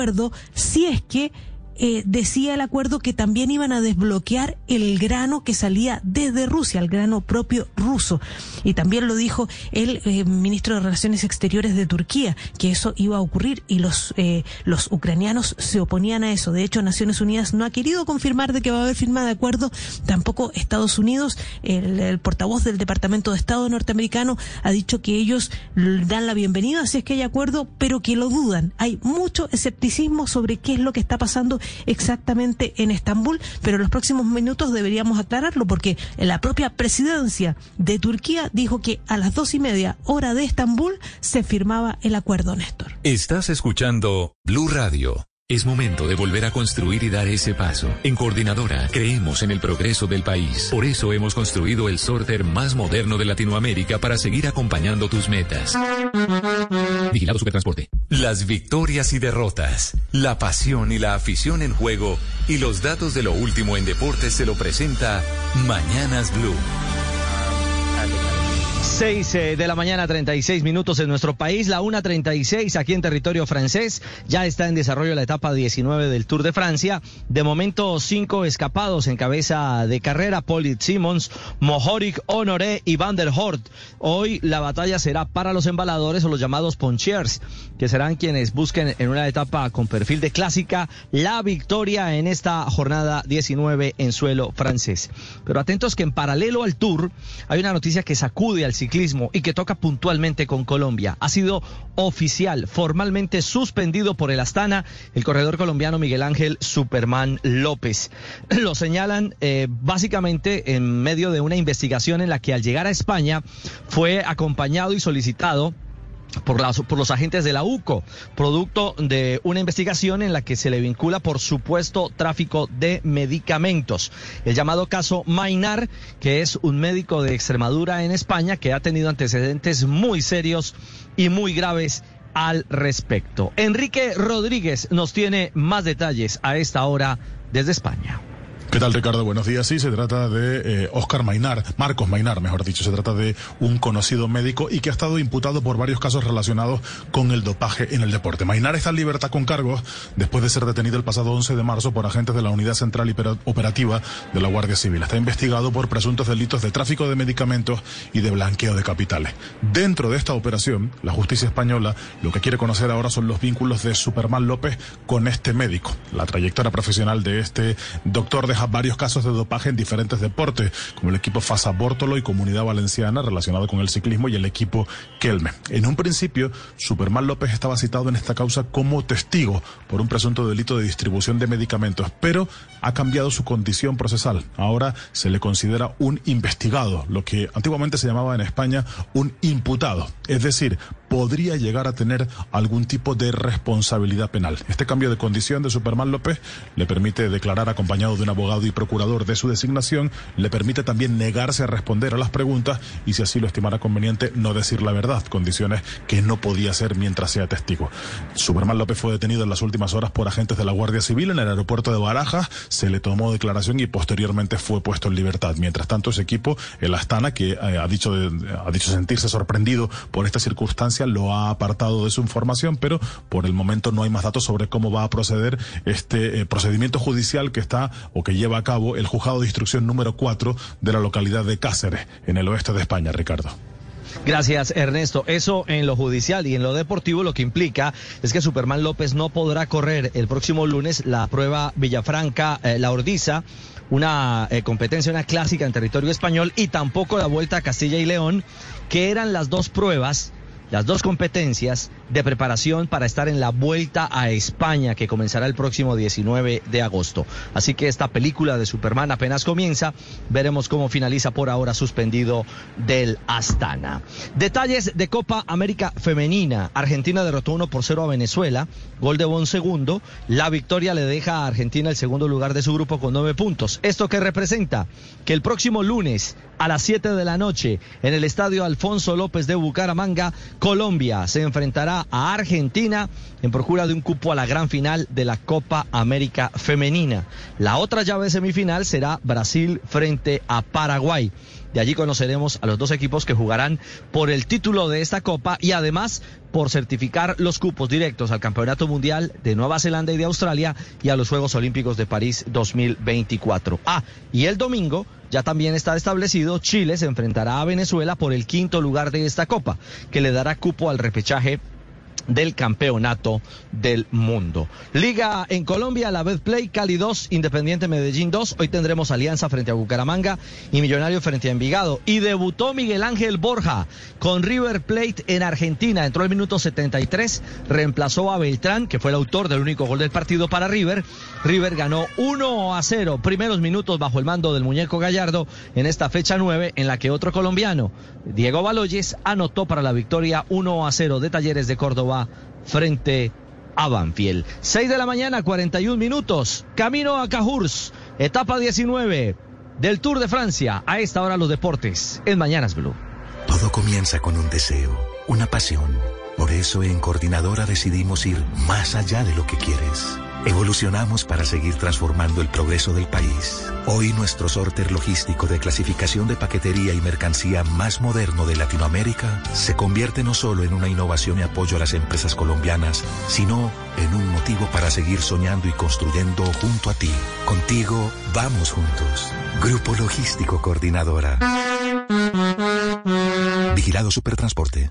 [SPEAKER 40] si es que eh, decía el acuerdo que también iban a desbloquear el grano que salía desde Rusia, el grano propio ruso. Y también lo dijo el eh, ministro de Relaciones Exteriores de Turquía, que eso iba a ocurrir y los, eh, los ucranianos se oponían a eso. De hecho, Naciones Unidas no ha querido confirmar de que va a haber firma de acuerdo, tampoco Estados Unidos. El, el portavoz del Departamento de Estado norteamericano ha dicho que ellos dan la bienvenida si es que hay acuerdo, pero que lo dudan. Hay mucho escepticismo sobre qué es lo que está pasando exactamente en Estambul, pero en los próximos minutos deberíamos aclararlo porque la propia presidencia de Turquía dijo que a las dos y media hora de Estambul se firmaba el acuerdo, Néstor.
[SPEAKER 22] Estás escuchando Blue Radio. Es momento de volver a construir y dar ese paso. En Coordinadora creemos en el progreso del país. Por eso hemos construido el sorter más moderno de Latinoamérica para seguir acompañando tus metas. Vigilado Supertransporte. Las victorias y derrotas, la pasión y la afición en juego y los datos de lo último en deportes se lo presenta Mañanas Blue.
[SPEAKER 39] 6 eh, de la mañana, 36 minutos en nuestro país, la 1.36 aquí en territorio francés. Ya está en desarrollo la etapa 19 del Tour de Francia. De momento, cinco escapados en cabeza de carrera: Polit Simmons, Mohoric, Honoré y Van der Hort. Hoy la batalla será para los embaladores o los llamados ponchers, que serán quienes busquen en una etapa con perfil de clásica la victoria en esta jornada 19 en suelo francés. Pero atentos que en paralelo al Tour hay una noticia que sacude al ciclismo y que toca puntualmente con Colombia. Ha sido oficial, formalmente suspendido por el Astana, el corredor colombiano Miguel Ángel Superman López. Lo señalan eh, básicamente en medio de una investigación en la que al llegar a España fue acompañado y solicitado por, los agentes de la UCO, producto de una investigación en la que se le vincula por supuesto tráfico de medicamentos. El llamado caso Mainar, que es un médico de Extremadura en España que ha tenido antecedentes muy serios y muy graves al respecto. Enrique Rodríguez nos tiene más detalles a esta hora desde España.
[SPEAKER 41] ¿Qué tal, Ricardo? Buenos días. Sí, se trata de eh, Oscar Mainar, Marcos Mainar, mejor dicho. Se trata de un conocido médico y que ha estado imputado por varios casos relacionados con el dopaje en el deporte. Mainar está en libertad con cargos después de ser detenido el pasado 11 de marzo por agentes de la Unidad Central Operativa de la Guardia Civil. Está investigado por presuntos delitos de tráfico de medicamentos y de blanqueo de capitales. Dentro de esta operación, la justicia española lo que quiere conocer ahora son los vínculos de Superman López con este médico. La trayectoria profesional de este doctor varios casos de dopaje en diferentes deportes, como el equipo Fasa Bórtolo y Comunidad Valenciana relacionado con el ciclismo y el equipo Kelme. En un principio, Superman López estaba citado en esta causa como testigo por un presunto delito de distribución de medicamentos, pero ha cambiado su condición procesal. Ahora se le considera un investigado, lo que antiguamente se llamaba en España un imputado. Es decir, podría llegar a tener algún tipo de responsabilidad penal. Este cambio de condición de Superman López le permite declarar acompañado de un abogado y procurador de su designación, le permite también negarse a responder a las preguntas y si así lo estimara conveniente no decir la verdad, condiciones que no podía hacer mientras sea testigo. Superman López fue detenido en las últimas horas por agentes de la Guardia Civil en el aeropuerto de Barajas, se le tomó declaración y posteriormente fue puesto en libertad. Mientras tanto, ese equipo, el Astana, que eh, ha, dicho ha dicho sentirse sorprendido por esta circunstancia, lo ha apartado de su información, pero por el momento no hay más datos sobre cómo va a proceder este eh, procedimiento judicial que está o que lleva a cabo el juzgado de instrucción número 4 de la localidad de Cáceres, en el oeste de España, Ricardo.
[SPEAKER 39] Gracias, Ernesto. Eso en lo judicial y en lo deportivo lo que implica es que Superman López no podrá correr el próximo lunes la prueba Villafranca, eh, la Ordiza, una eh, competencia, una clásica en territorio español y tampoco la Vuelta a Castilla y León, que eran las dos pruebas las dos competencias de preparación para estar en la vuelta a España que comenzará el próximo 19 de agosto. Así que esta película de Superman apenas comienza, veremos cómo finaliza por ahora suspendido del Astana. Detalles de Copa América Femenina. Argentina derrotó 1 por 0 a Venezuela, gol de Bon segundo. La victoria le deja a Argentina el segundo lugar de su grupo con 9 puntos. ¿Esto qué representa? Que el próximo lunes a las 7 de la noche en el estadio Alfonso López de Bucaramanga, Colombia se enfrentará a Argentina en procura de un cupo a la gran final de la Copa América Femenina. La otra llave semifinal será Brasil frente a Paraguay. De allí conoceremos a los dos equipos que jugarán por el título de esta Copa y además por certificar los cupos directos al Campeonato Mundial de Nueva Zelanda y de Australia y a los Juegos Olímpicos de París 2024. Ah, y el domingo ya también está establecido, Chile se enfrentará a Venezuela por el quinto lugar de esta Copa, que le dará cupo al repechaje del campeonato del mundo. Liga en Colombia, la Play, Cali 2, Independiente Medellín 2. Hoy tendremos Alianza frente a Bucaramanga y Millonario frente a Envigado. Y debutó Miguel Ángel Borja con River Plate en Argentina. Entró el minuto 73, reemplazó a Beltrán, que fue el autor del único gol del partido para River. River ganó 1 a 0, primeros minutos bajo el mando del muñeco Gallardo en esta fecha 9, en la que otro colombiano, Diego Baloyes, anotó para la victoria 1 a 0 de Talleres de Córdoba frente a Banfield. 6 de la mañana, 41 minutos. Camino a Cajurs, etapa 19 del Tour de Francia. A esta hora los deportes en Mañanas Blue.
[SPEAKER 42] Todo comienza con un deseo, una pasión. Por eso en Coordinadora decidimos ir más allá de lo que quieres. Evolucionamos para seguir transformando el progreso del país. Hoy nuestro sorter logístico de clasificación de paquetería y mercancía más moderno de Latinoamérica se convierte no solo en una innovación y apoyo a las empresas colombianas, sino en un motivo para seguir soñando y construyendo junto a ti. Contigo vamos juntos. Grupo Logístico Coordinadora. Vigilado Supertransporte.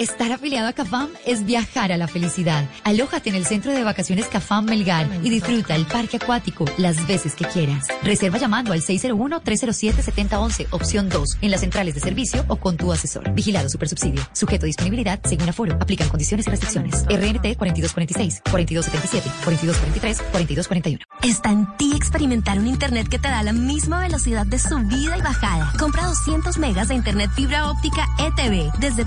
[SPEAKER 43] Estar afiliado a CAFAM es viajar a la felicidad. Alójate en el centro de vacaciones CAFAM Melgar y disfruta el parque acuático las veces que quieras. Reserva llamando al 601-307-7011, opción 2, en las centrales de servicio o con tu asesor. Vigilado Supersubsidio. Sujeto a disponibilidad según aforo. Aplican condiciones y restricciones. RNT 4246, 4277, 4243, 4241.
[SPEAKER 44] Está en ti experimentar un internet que te da la misma velocidad de subida y bajada. Compra 200 megas de internet fibra óptica ETV desde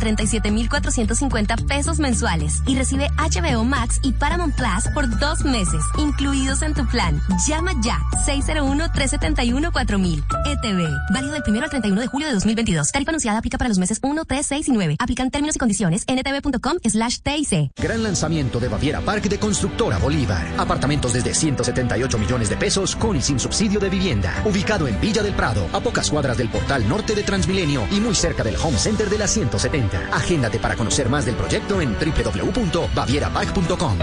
[SPEAKER 44] 37.450 pesos mensuales y recibe HBO Max y Paramount Plus por dos meses, incluidos en tu plan. Llama ya 601-371-4000. ETV. Válido del 1 al 31 de julio de 2022. Tarifa anunciada aplica para los meses 1, 3, 6 y 9. Aplican términos y condiciones en etv.com slash TIC.
[SPEAKER 45] Gran lanzamiento de Baviera Park de Constructora Bolívar. Apartamentos desde 178 millones de pesos con y sin subsidio de vivienda. Ubicado en Villa del Prado, a pocas cuadras del portal norte de Transmilenio y muy cerca del Home Center de la 170. Agéndate para conocer más del proyecto en www.bavierapark.com.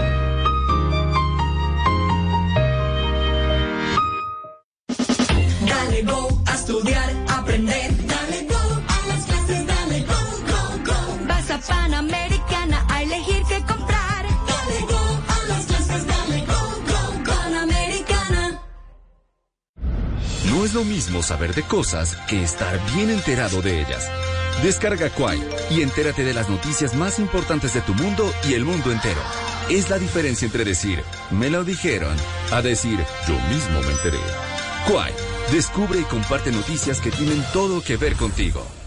[SPEAKER 36] Dale go a estudiar, aprender. Dale go a las clases, dale go, go, go.
[SPEAKER 44] Vas a Panamericana a elegir qué comprar.
[SPEAKER 36] Dale go a las clases, dale go, go, go.
[SPEAKER 44] Panamericana.
[SPEAKER 10] No es lo mismo saber de cosas que estar bien enterado de ellas. Descarga Quai y entérate de las noticias más importantes de tu mundo y el mundo entero. Es la diferencia entre decir, me lo dijeron, a decir, yo mismo me enteré. Quai, descubre y comparte noticias que tienen todo que ver contigo.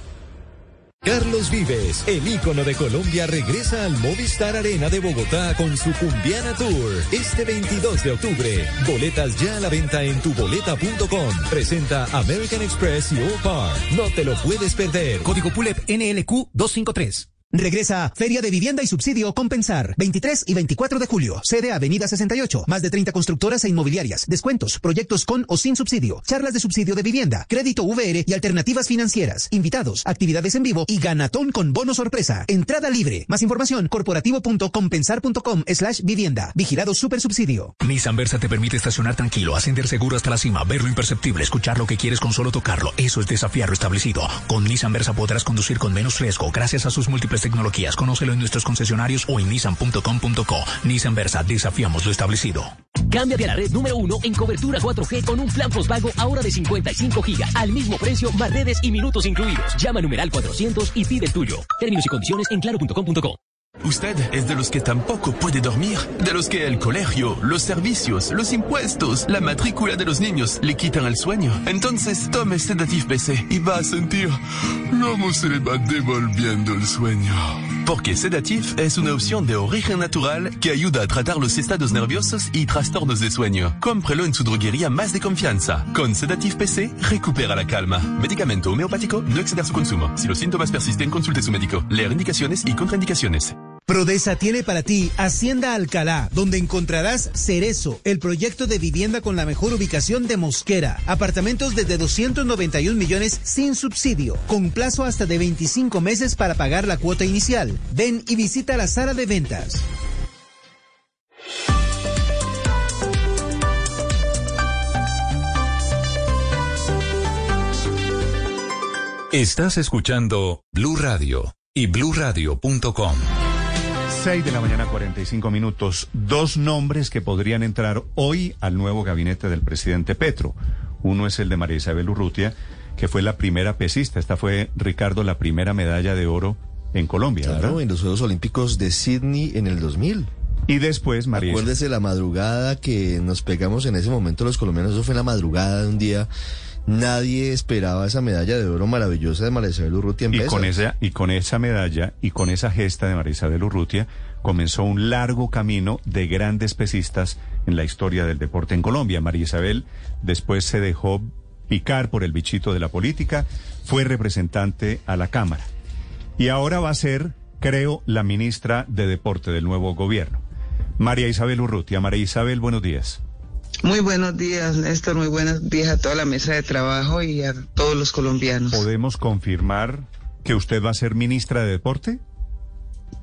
[SPEAKER 46] Carlos Vives, el ícono de Colombia, regresa al Movistar Arena de Bogotá con su Cumbiana Tour este 22 de octubre. Boletas ya a la venta en tuboleta.com. Presenta American Express y Opar. No te lo puedes perder.
[SPEAKER 38] Código PULEP NLQ 253. Regresa Feria de Vivienda y Subsidio Compensar, 23 y 24 de julio, sede Avenida 68, más de 30 constructoras e inmobiliarias, descuentos, proyectos con o sin subsidio, charlas de subsidio de vivienda, crédito VR y alternativas financieras, invitados, actividades en vivo y ganatón con bono sorpresa, entrada libre. Más información, corporativo.compensar.com slash vivienda, vigilado super subsidio.
[SPEAKER 47] Nissan Versa te permite estacionar tranquilo, ascender seguro hasta la cima, ver lo imperceptible, escuchar lo que quieres con solo tocarlo. Eso es desafiar lo establecido. Con Nissan Versa podrás conducir con menos riesgo gracias a sus múltiples tecnologías. Conócelo en nuestros concesionarios o en nissan.com.co. Nissan Versa, desafiamos lo establecido.
[SPEAKER 48] Cámbiate a la red número uno en cobertura 4G con un plan postpago ahora de 55 gigas. Al mismo precio, más redes y minutos incluidos. Llama numeral 400 y pide el tuyo. Términos y condiciones en claro.com.co.
[SPEAKER 49] Usted es de los que tampoco puede dormir, de los que el colegio, los servicios, los impuestos, la matrícula de los niños le quitan el sueño. Entonces tome Sedative PC y va a sentir cómo se le va devolviendo el sueño. Porque Sedative es una opción de origen natural que ayuda a tratar los estados nerviosos y trastornos de sueño. Cómprelo en su droguería más de confianza. Con Sedative PC, recupera la calma. Medicamento homeopático, no exceder su consumo. Si los síntomas persisten, consulte a su médico. Leer indicaciones y contraindicaciones.
[SPEAKER 38] Prodesa tiene para ti Hacienda Alcalá, donde encontrarás Cerezo, el proyecto de vivienda con la mejor ubicación de Mosquera. Apartamentos desde 291 millones sin subsidio, con plazo hasta de 25 meses para pagar la cuota inicial. Ven y visita la sala de ventas.
[SPEAKER 22] Estás escuchando Blue Radio y bluradio.com.
[SPEAKER 1] 6 de la mañana, 45 minutos. Dos nombres que podrían entrar hoy al nuevo gabinete del presidente Petro. Uno es el de María Isabel Urrutia, que fue la primera pesista. Esta fue, Ricardo, la primera medalla de oro en Colombia,
[SPEAKER 32] Claro,
[SPEAKER 1] ¿verdad?
[SPEAKER 32] en los Juegos Olímpicos de Sydney en el 2000.
[SPEAKER 1] Y después, María Isabel.
[SPEAKER 32] Acuérdese la madrugada que nos pegamos en ese momento los colombianos. Eso fue en la madrugada de un día. Nadie esperaba esa medalla de oro maravillosa de María Isabel Urrutia en
[SPEAKER 1] Y con, esa, y con esa medalla y con esa gesta de María Isabel Urrutia comenzó un largo camino de grandes pesistas en la historia del deporte en Colombia. María Isabel después se dejó picar por el bichito de la política, fue representante a la Cámara. Y ahora va a ser, creo, la ministra de Deporte del nuevo gobierno. María Isabel Urrutia. María Isabel, buenos días.
[SPEAKER 50] Muy buenos días, Néstor. Muy buenos días a toda la mesa de trabajo y a todos los colombianos.
[SPEAKER 1] ¿Podemos confirmar que usted va a ser ministra de Deporte?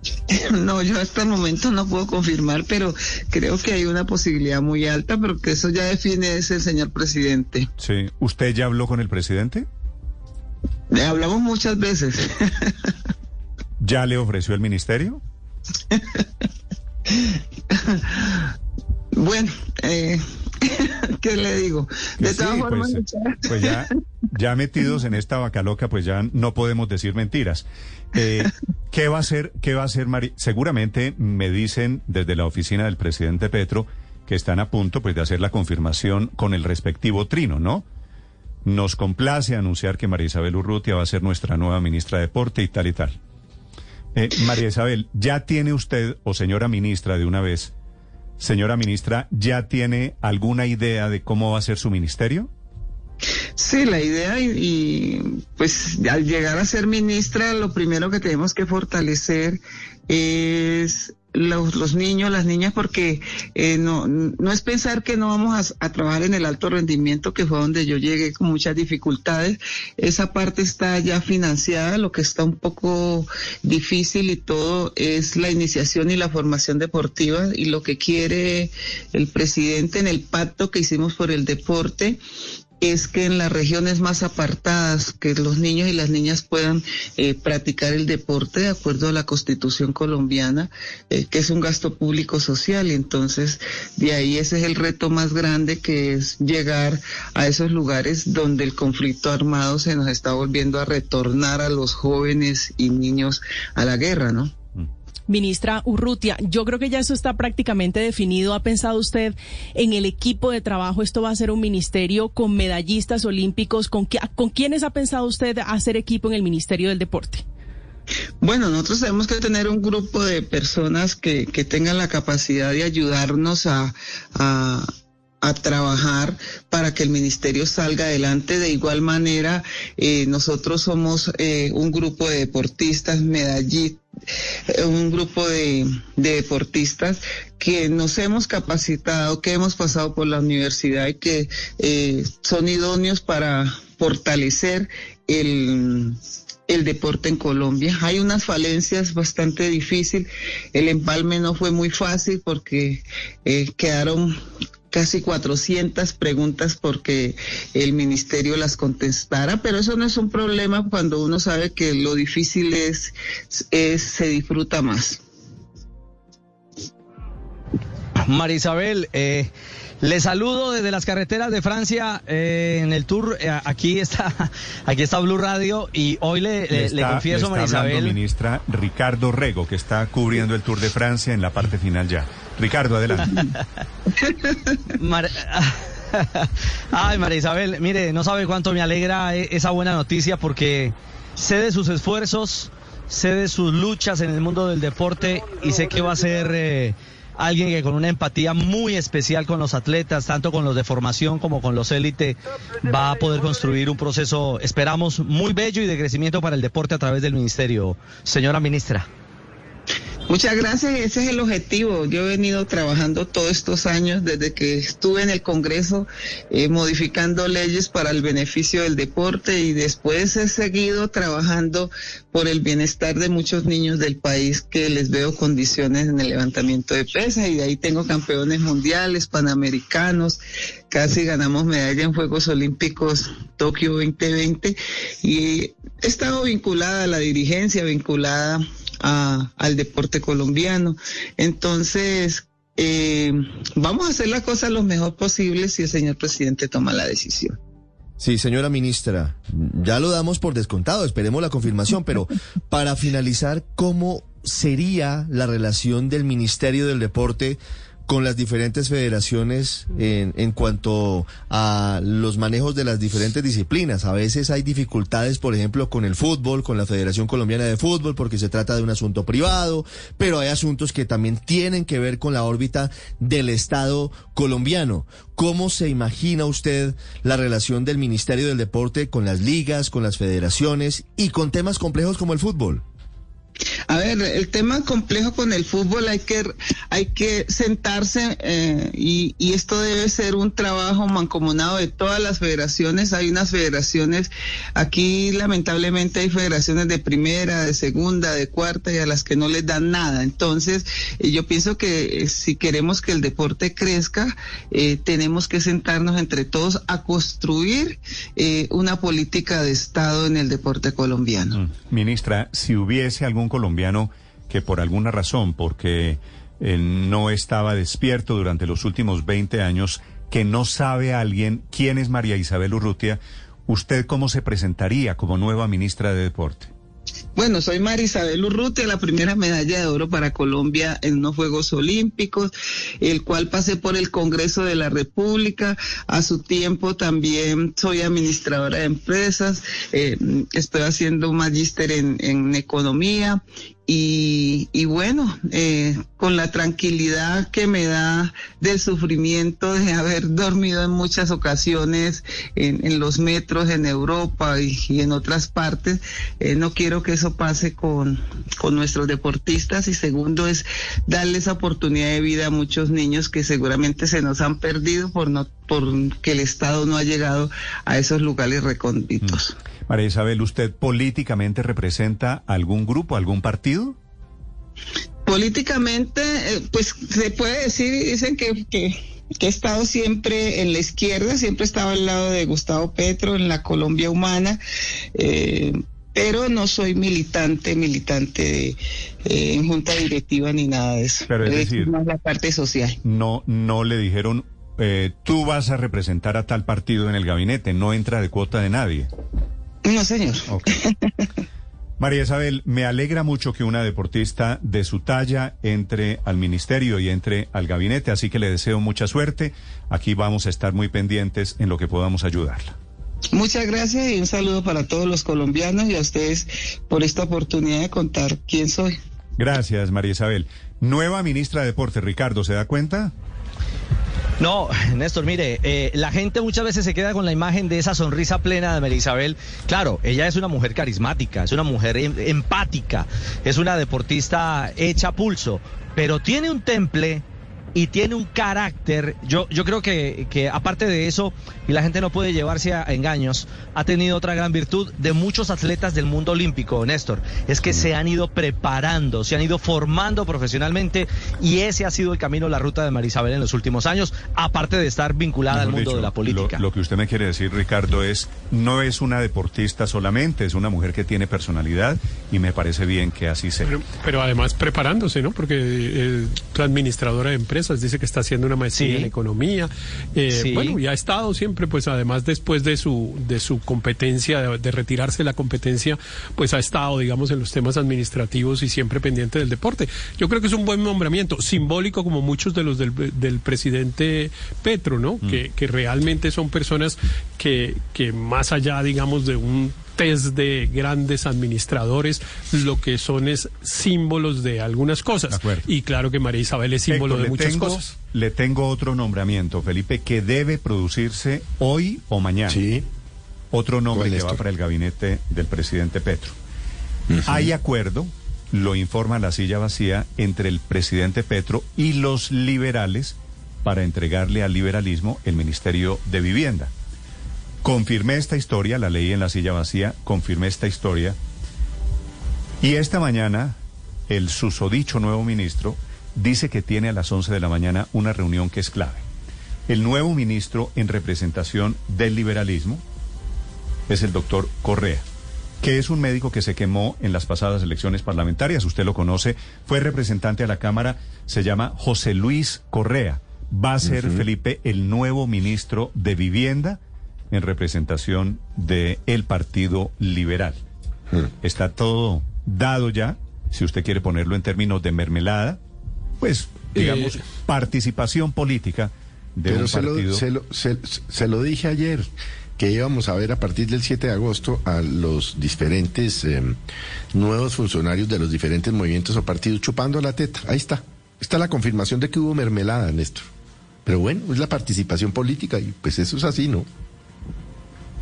[SPEAKER 50] No, yo hasta el momento no puedo confirmar, pero creo que hay una posibilidad muy alta, pero que eso ya define es el señor presidente.
[SPEAKER 1] Sí. ¿Usted ya habló con el presidente?
[SPEAKER 50] Le hablamos muchas veces.
[SPEAKER 1] ¿Ya le ofreció el ministerio?
[SPEAKER 50] bueno, eh, ¿qué le digo? De
[SPEAKER 1] Sí,
[SPEAKER 50] todas formas,
[SPEAKER 1] pues, pues ya, ya metidos en esta vaca loca, pues ya no podemos decir mentiras. Eh, ¿Qué va a hacer, qué va a hacer Mari? Seguramente me dicen desde la oficina del presidente Petro que están a punto pues de hacer la confirmación con el respectivo trino, ¿no? Nos complace anunciar que María Isabel Urrutia va a ser nuestra nueva ministra de Deporte y tal y tal. Eh, María Isabel, ¿ya tiene usted, o señora ministra de una vez, señora ministra, ¿ya tiene alguna idea de cómo va a ser su ministerio?
[SPEAKER 50] Sí, la idea y, y, pues al llegar a ser ministra, lo primero que tenemos que fortalecer es los, los niños, las niñas, porque eh, no, no es pensar que no vamos a, a, trabajar en el alto rendimiento, que fue donde yo llegué con muchas dificultades. Esa parte está ya financiada, lo que está un poco difícil y todo es la iniciación y la formación deportiva y lo que quiere el presidente en el pacto que hicimos por el deporte es que en las regiones más apartadas, que los niños y las niñas puedan eh, practicar el deporte de acuerdo a la constitución colombiana, eh, que es un gasto público social. Entonces, de ahí ese es el reto más grande, que es llegar a esos lugares donde el conflicto armado se nos está volviendo a retornar a los jóvenes y niños a la guerra, ¿no?
[SPEAKER 33] Ministra Urrutia, yo creo que ya eso está prácticamente definido. ¿Ha pensado usted en el equipo de trabajo? ¿Esto va a ser un ministerio con medallistas olímpicos? ¿Con, con quiénes ha pensado usted hacer equipo en el Ministerio del Deporte?
[SPEAKER 50] Bueno, nosotros tenemos que tener un grupo de personas que, que tengan la capacidad de ayudarnos a, a a trabajar para que el ministerio salga adelante. De igual manera, eh, nosotros somos eh, un grupo de deportistas, medallistas, un grupo de, de, deportistas que nos hemos capacitado, que hemos pasado por la universidad y que eh, son idóneos para fortalecer el el deporte en Colombia. Hay unas falencias bastante difíciles. El empalme no fue muy fácil porque eh, quedaron casi 400 preguntas porque el ministerio las contestara, pero eso no es un problema cuando uno sabe que lo difícil es, es se disfruta más.
[SPEAKER 39] Marisabel, eh, le saludo desde las carreteras de Francia eh, en el tour. eh, aquí está, aquí está Blue Radio y hoy le, le- le
[SPEAKER 1] está-
[SPEAKER 39] confieso,
[SPEAKER 1] le está hablando,
[SPEAKER 39] Marisabel.
[SPEAKER 1] ministra Ricardo Rego, que está cubriendo el Tour de Francia en la parte final ya. Ricardo, adelante.
[SPEAKER 39] Ay, María Isabel, mire, no sabe cuánto me alegra e- esa buena noticia porque sé de sus esfuerzos, sé de sus luchas en el mundo del deporte y sé que va a ser eh, alguien que con una empatía muy especial con los atletas, tanto con los de formación como con los élite, va a poder construir un proceso, esperamos, muy bello y de crecimiento para el deporte a través del ministerio. Señora ministra.
[SPEAKER 50] Muchas gracias, ese es el objetivo. Yo he venido trabajando todos estos años desde que estuve en el Congreso eh, modificando leyes para el beneficio del deporte y después he seguido trabajando por el bienestar de muchos niños del país que les veo condiciones en el levantamiento de pesas y de ahí tengo campeones mundiales, panamericanos, casi ganamos medalla en Juegos Olímpicos Tokio 2020 y he estado vinculada a la dirigencia, vinculada a- al deporte colombiano. Entonces, eh, vamos a hacer las cosas lo mejor posible si el señor presidente toma la decisión.
[SPEAKER 32] Sí, señora ministra, ya lo damos por descontado, esperemos la confirmación, pero para finalizar, ¿cómo sería la relación del Ministerio del Deporte con las diferentes federaciones en, en cuanto a los manejos de las diferentes disciplinas? A veces hay dificultades, por ejemplo, con el fútbol, con la Federación Colombiana de Fútbol, porque se trata de un asunto privado, pero hay asuntos que también tienen que ver con la órbita del Estado colombiano. ¿Cómo se imagina usted la relación del Ministerio del Deporte con las ligas, con las federaciones y con temas complejos como el fútbol?
[SPEAKER 50] A ver, el tema complejo con el fútbol hay que hay que sentarse eh, y, esto debe ser un trabajo mancomunado de todas las federaciones. Hay unas federaciones aquí lamentablemente hay federaciones de primera, de segunda, de cuarta y a las que no les dan nada. Entonces eh, yo pienso que eh, si queremos que el deporte crezca tenemos que sentarnos entre todos a construir una política de estado en el deporte colombiano.
[SPEAKER 1] Ministra, si hubiese algún colombiano que por alguna razón, porque eh, no estaba despierto durante los últimos 20 años, que no sabe alguien quién es María Isabel Urrutia, ¿usted cómo se presentaría como nueva ministra de Deporte?
[SPEAKER 50] Bueno, soy Marisabel Urrutia, la primera medalla de oro para Colombia en unos Juegos Olímpicos, el cual pasé por el Congreso de la República. A su tiempo también soy administradora de empresas, eh, estoy haciendo un magíster en economía y, y bueno, eh, con la tranquilidad que me da del sufrimiento de haber dormido en muchas ocasiones en, en los metros en Europa y, en otras partes, eh, no quiero que eso pase con, con nuestros deportistas. Y segundo es darles oportunidad de vida a muchos niños que seguramente se nos han perdido por no por que el Estado no ha llegado a esos lugares recónditos.
[SPEAKER 1] María Isabel, ¿usted políticamente representa algún grupo, algún partido?
[SPEAKER 50] Políticamente, eh, pues se puede decir, dicen que, que, que he estado siempre en la izquierda, siempre he estado al lado de Gustavo Petro en la Colombia Humana, eh, pero no soy militante, militante de, eh, en junta directiva ni nada de eso.
[SPEAKER 1] Pero es decir-
[SPEAKER 50] más la parte social.
[SPEAKER 1] No, no le dijeron, eh, tú vas a representar a tal partido en el gabinete, no entra de cuota de nadie.
[SPEAKER 50] No, señor.
[SPEAKER 1] María Isabel, me alegra mucho que una deportista de su talla entre al ministerio y entre al gabinete, así que le deseo mucha suerte. Aquí vamos a estar muy pendientes en lo que podamos ayudarla.
[SPEAKER 50] Muchas gracias y un saludo para todos los colombianos y a ustedes por esta oportunidad de contar quién soy.
[SPEAKER 1] Gracias, María Isabel. Nueva ministra de Deportes, Ricardo, ¿se da cuenta?
[SPEAKER 39] No, Néstor, mire, eh, la gente muchas veces se queda con la imagen de esa sonrisa plena de María Isabel. Claro, ella es una mujer carismática, es una mujer em- empática, es una deportista hecha pulso, pero tiene un temple y tiene un carácter. Yo, yo creo que, que aparte de eso, y la gente no puede llevarse a engaños, ha tenido otra gran virtud de muchos atletas del mundo olímpico, Néstor, es que se han ido preparando, se han ido formando profesionalmente y ese ha sido el camino, la ruta de Marisabel en los últimos años, aparte de estar vinculada al mundo
[SPEAKER 1] dicho,
[SPEAKER 39] de la política.
[SPEAKER 1] Lo, lo que usted me quiere decir, Ricardo, es no es una deportista solamente, es una mujer que tiene personalidad y me parece bien que así sea.
[SPEAKER 51] Pero, pero además preparándose, ¿no? Porque eh, administradora de empresas empresas, dice que está haciendo una maestría
[SPEAKER 39] Sí.
[SPEAKER 51] en economía. Eh,
[SPEAKER 39] Sí.
[SPEAKER 51] Bueno, y ha estado siempre, pues además después de su, de su competencia, de, de retirarse de la competencia, pues ha estado, digamos, en los temas administrativos y siempre pendiente del deporte. Yo creo que es un buen nombramiento, simbólico como muchos de los del, del presidente Petro, ¿no? Que, que realmente son personas que, que más allá, digamos, de un test de grandes administradores, lo que son es símbolos de algunas cosas. Y claro que María Isabel es símbolo
[SPEAKER 1] Héctor,
[SPEAKER 51] de muchas
[SPEAKER 1] tengo-
[SPEAKER 51] cosas.
[SPEAKER 1] Le tengo otro nombramiento, Felipe, que debe producirse hoy o mañana. Sí. Otro nombre
[SPEAKER 12] ¿Cuál,
[SPEAKER 1] que va para el gabinete del presidente Petro. Hay acuerdo, lo informa la silla vacía, entre el presidente Petro y los liberales para entregarle al liberalismo el Ministerio de Vivienda. Confirmé esta historia, la leí en la silla vacía, confirmé esta historia. Y esta mañana, el susodicho nuevo ministro dice que tiene a las 11 de la mañana una reunión que es clave. El nuevo ministro en representación del liberalismo es el doctor Correa, que es un médico que se quemó en las pasadas elecciones parlamentarias. Usted lo conoce, fue representante a la Cámara, se llama José Luis Correa. Va a ser. Felipe, el nuevo ministro de Vivienda en representación del Partido Liberal. Está todo dado ya, si usted quiere ponerlo en términos de mermelada, pues, digamos,
[SPEAKER 12] Eh,
[SPEAKER 1] participación política de
[SPEAKER 12] Pero
[SPEAKER 1] un
[SPEAKER 12] se
[SPEAKER 1] partido.
[SPEAKER 12] lo, se, lo, se- se lo dije ayer, que íbamos a ver a partir del 7 de agosto a los diferentes eh, nuevos funcionarios de los diferentes movimientos o partidos chupando la teta. Ahí está. Está la confirmación de que hubo mermelada, Néstor. Pero bueno, es la participación política y pues eso es así, ¿no?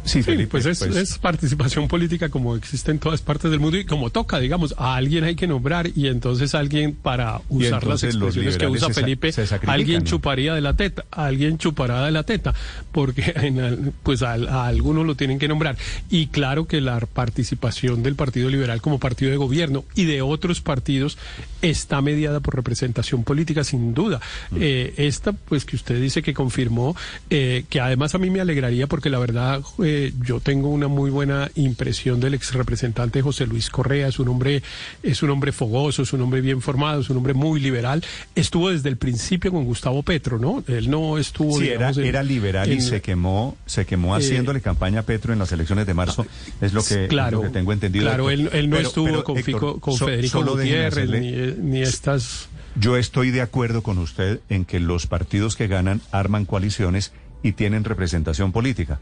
[SPEAKER 1] Sí,
[SPEAKER 51] Felipe, pues es, es participación política como existe en todas partes del mundo y como toca, digamos, a alguien hay que nombrar y entonces alguien para usar las expresiones que usa Felipe, alguien chuparía de la teta, alguien chupará de la teta, porque en pues a, a algunos lo tienen que nombrar. Y claro que la participación del Partido Liberal como partido de gobierno y de otros partidos está mediada por representación política, sin duda. Eh, esta, pues que usted dice que confirmó, eh, que además a mí me alegraría porque la verdad eh, yo tengo una muy buena impresión del ex representante José Luis Correa, es un hombre, es un hombre fogoso, es un hombre bien formado, es un hombre muy liberal. Estuvo desde el principio con Gustavo Petro, ¿no? Él no estuvo.
[SPEAKER 1] Sí, era,
[SPEAKER 51] digamos, en-
[SPEAKER 1] era liberal y se quemó, se quemó
[SPEAKER 51] Eh,
[SPEAKER 1] haciéndole campaña a Petro en las elecciones de marzo. Es lo que, es
[SPEAKER 51] claro,
[SPEAKER 1] lo que tengo entendido.
[SPEAKER 51] Claro, él, no
[SPEAKER 1] Pero-
[SPEAKER 51] estuvo
[SPEAKER 1] pero,
[SPEAKER 51] con,
[SPEAKER 1] Héctor,
[SPEAKER 51] Fico- con
[SPEAKER 1] so-
[SPEAKER 51] Federico Gutiérrez eh, ni estas.
[SPEAKER 1] Yo estoy de acuerdo con usted en que los partidos que ganan arman coaliciones y tienen representación política.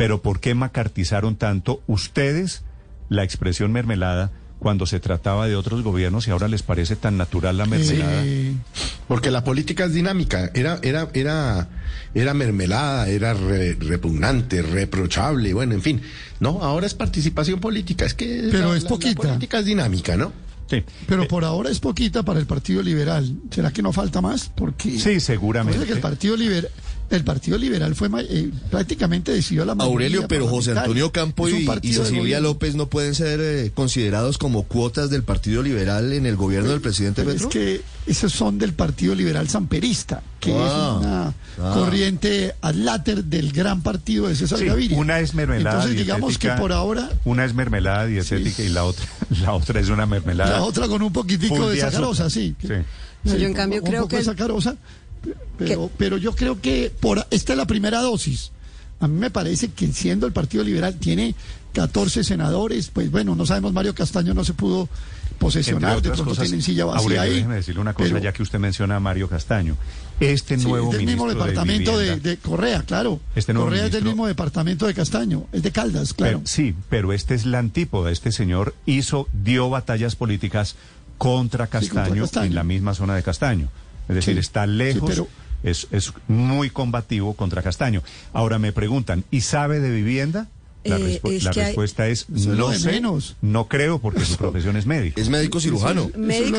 [SPEAKER 1] Pero ¿por qué macartizaron tanto ustedes la expresión mermelada cuando se trataba de otros gobiernos y ahora les parece tan natural la mermelada?
[SPEAKER 12] Porque la política es dinámica, era, era, era, era mermelada, era re- repugnante, reprochable, bueno, en fin. No, ahora es participación política, es que
[SPEAKER 52] Pero
[SPEAKER 12] la-
[SPEAKER 52] es poquita.
[SPEAKER 12] La política es dinámica, ¿no?
[SPEAKER 1] Sí.
[SPEAKER 52] Pero por ahora es poquita para el Partido Liberal. ¿Será que no falta más? Porque
[SPEAKER 1] Sí, seguramente.
[SPEAKER 52] Que el Partido Liberal, el Partido Liberal fue eh, prácticamente decidió la mayoría
[SPEAKER 32] Aurelio, pero José. Antonio Campo y, y
[SPEAKER 52] partido de
[SPEAKER 32] Cecilia. López no pueden ser eh, considerados como cuotas del Partido Liberal en el gobierno del presidente Petro.
[SPEAKER 52] Es que esos son del Partido Liberal Samperista, que
[SPEAKER 32] Ah,
[SPEAKER 52] es una
[SPEAKER 32] ah.
[SPEAKER 52] corriente adláter del gran partido de César
[SPEAKER 1] Sí,
[SPEAKER 52] Gaviria.
[SPEAKER 1] una es mermelada
[SPEAKER 52] Entonces digamos que por ahora
[SPEAKER 1] Una es mermelada dietética y la otra, la otra es una mermelada.
[SPEAKER 52] la otra con un poquitico de sacarosa, sí.
[SPEAKER 1] Sí.
[SPEAKER 53] No,
[SPEAKER 52] Sí,
[SPEAKER 53] yo en cambio
[SPEAKER 52] un
[SPEAKER 53] creo
[SPEAKER 52] poco
[SPEAKER 53] que
[SPEAKER 52] de
[SPEAKER 53] el-
[SPEAKER 52] sacarosa, pero, pero yo creo que por esta es la primera dosis. A mí me parece que siendo el Partido Liberal tiene 14 senadores, pues bueno, no sabemos, Mario Castaño no se pudo posesionar, de pronto
[SPEAKER 1] cosas,
[SPEAKER 52] tienen silla vacía
[SPEAKER 1] Aurelio,
[SPEAKER 52] ahí.
[SPEAKER 1] déjeme decirle una cosa,
[SPEAKER 52] pero-
[SPEAKER 1] ya que usted menciona a Mario Castaño. Este
[SPEAKER 52] Sí,
[SPEAKER 1] nuevo
[SPEAKER 52] es del
[SPEAKER 1] ministro
[SPEAKER 52] mismo departamento de,
[SPEAKER 1] vivienda-
[SPEAKER 52] de Correa, claro.
[SPEAKER 1] Este nuevo
[SPEAKER 52] Correa es del mismo departamento de Castaño, es de Caldas, claro.
[SPEAKER 1] Pero- sí, pero este es la antípoda. Este señor hizo, dio batallas políticas contra Castaño,
[SPEAKER 52] contra Castaño.
[SPEAKER 1] en la misma zona de Castaño. Es decir,
[SPEAKER 52] Sí,
[SPEAKER 1] está lejos,
[SPEAKER 52] sí, pero-
[SPEAKER 1] es, es muy combativo contra Castaño. Ahora me preguntan, ¿y sabe de vivienda? La,
[SPEAKER 53] Eh,
[SPEAKER 1] respu-
[SPEAKER 53] es
[SPEAKER 1] la
[SPEAKER 53] que hay-
[SPEAKER 1] respuesta es no sé,
[SPEAKER 52] menos.
[SPEAKER 1] no creo porque su profesión es médico.
[SPEAKER 32] Es médico cirujano.
[SPEAKER 53] médico,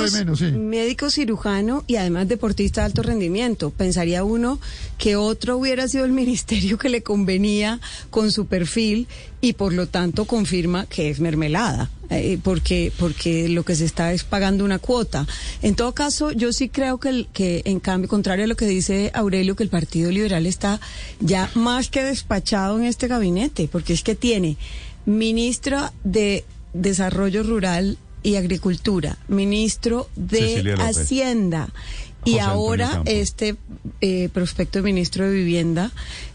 [SPEAKER 53] médico cirujano y además deportista de alto rendimiento. Pensaría uno que otro hubiera sido el ministerio que le convenía con su perfil y por lo tanto confirma que es mermelada, eh, porque, porque lo que se está es pagando una cuota. En todo caso, yo sí creo que, el- que en cambio, contrario a lo que dice Aurelio, que el Partido Liberal está ya más que despachado en este gabinete, porque es que tiene ministra de Desarrollo Rural y Agricultura, ministro de. Hacienda. Y
[SPEAKER 1] José
[SPEAKER 53] ahora este eh, prospecto de ministro de Vivienda,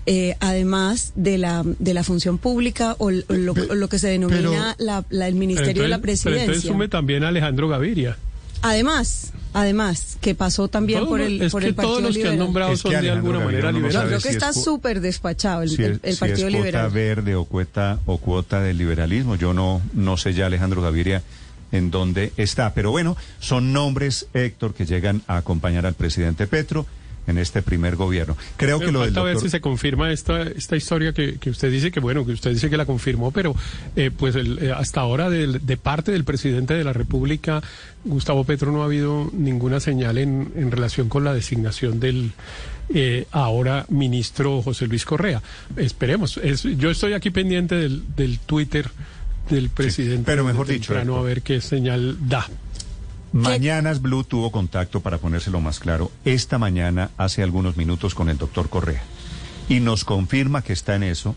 [SPEAKER 53] eh, además de la de la función pública o l- lo, lo que se denomina la- la- el Ministerio de la
[SPEAKER 51] Pero entonces- Pero entonces
[SPEAKER 53] Presidencia.
[SPEAKER 51] sume también a Alejandro Gaviria.
[SPEAKER 53] Además, además, que pasó también
[SPEAKER 51] Todo
[SPEAKER 53] por el,
[SPEAKER 51] es
[SPEAKER 53] por
[SPEAKER 51] que
[SPEAKER 53] el Partido
[SPEAKER 51] todos los que han
[SPEAKER 53] Liberal.
[SPEAKER 51] nombrado
[SPEAKER 1] Es que
[SPEAKER 51] son de alguna
[SPEAKER 1] Gaviria
[SPEAKER 51] manera
[SPEAKER 1] no
[SPEAKER 53] No,
[SPEAKER 51] liberales.
[SPEAKER 53] creo que
[SPEAKER 1] si es
[SPEAKER 53] está
[SPEAKER 1] cu-
[SPEAKER 53] súper despachado el,
[SPEAKER 1] si
[SPEAKER 53] el-
[SPEAKER 1] es,
[SPEAKER 53] el
[SPEAKER 1] si
[SPEAKER 53] Partido
[SPEAKER 1] es cuota
[SPEAKER 53] Liberal.
[SPEAKER 1] verde o cuota o cuota del liberalismo. Yo no no sé ya Alejandro Gaviria en dónde está, pero bueno, son nombres Héctor que llegan a acompañar al presidente Petro en este primer gobierno. Creo
[SPEAKER 51] Pero
[SPEAKER 1] que lo del
[SPEAKER 51] falta ver
[SPEAKER 1] doctor
[SPEAKER 51] si se confirma esta esta historia que, que usted dice que bueno que usted dice que la confirmó pero eh, pues el- eh, hasta ahora de, parte del presidente de la República Gustavo Petro no ha habido ninguna señal en, en relación con la designación del eh, ahora ministro José Luis Correa. Esperemos. Es- yo estoy aquí pendiente del, del Twitter del presidente
[SPEAKER 1] pero mejor dicho,
[SPEAKER 51] temprano, a ver qué señal da
[SPEAKER 1] Mañanas Blue tuvo contacto, para ponérselo más claro, esta mañana, hace algunos minutos, con el doctor Correa. Y nos confirma que está en eso.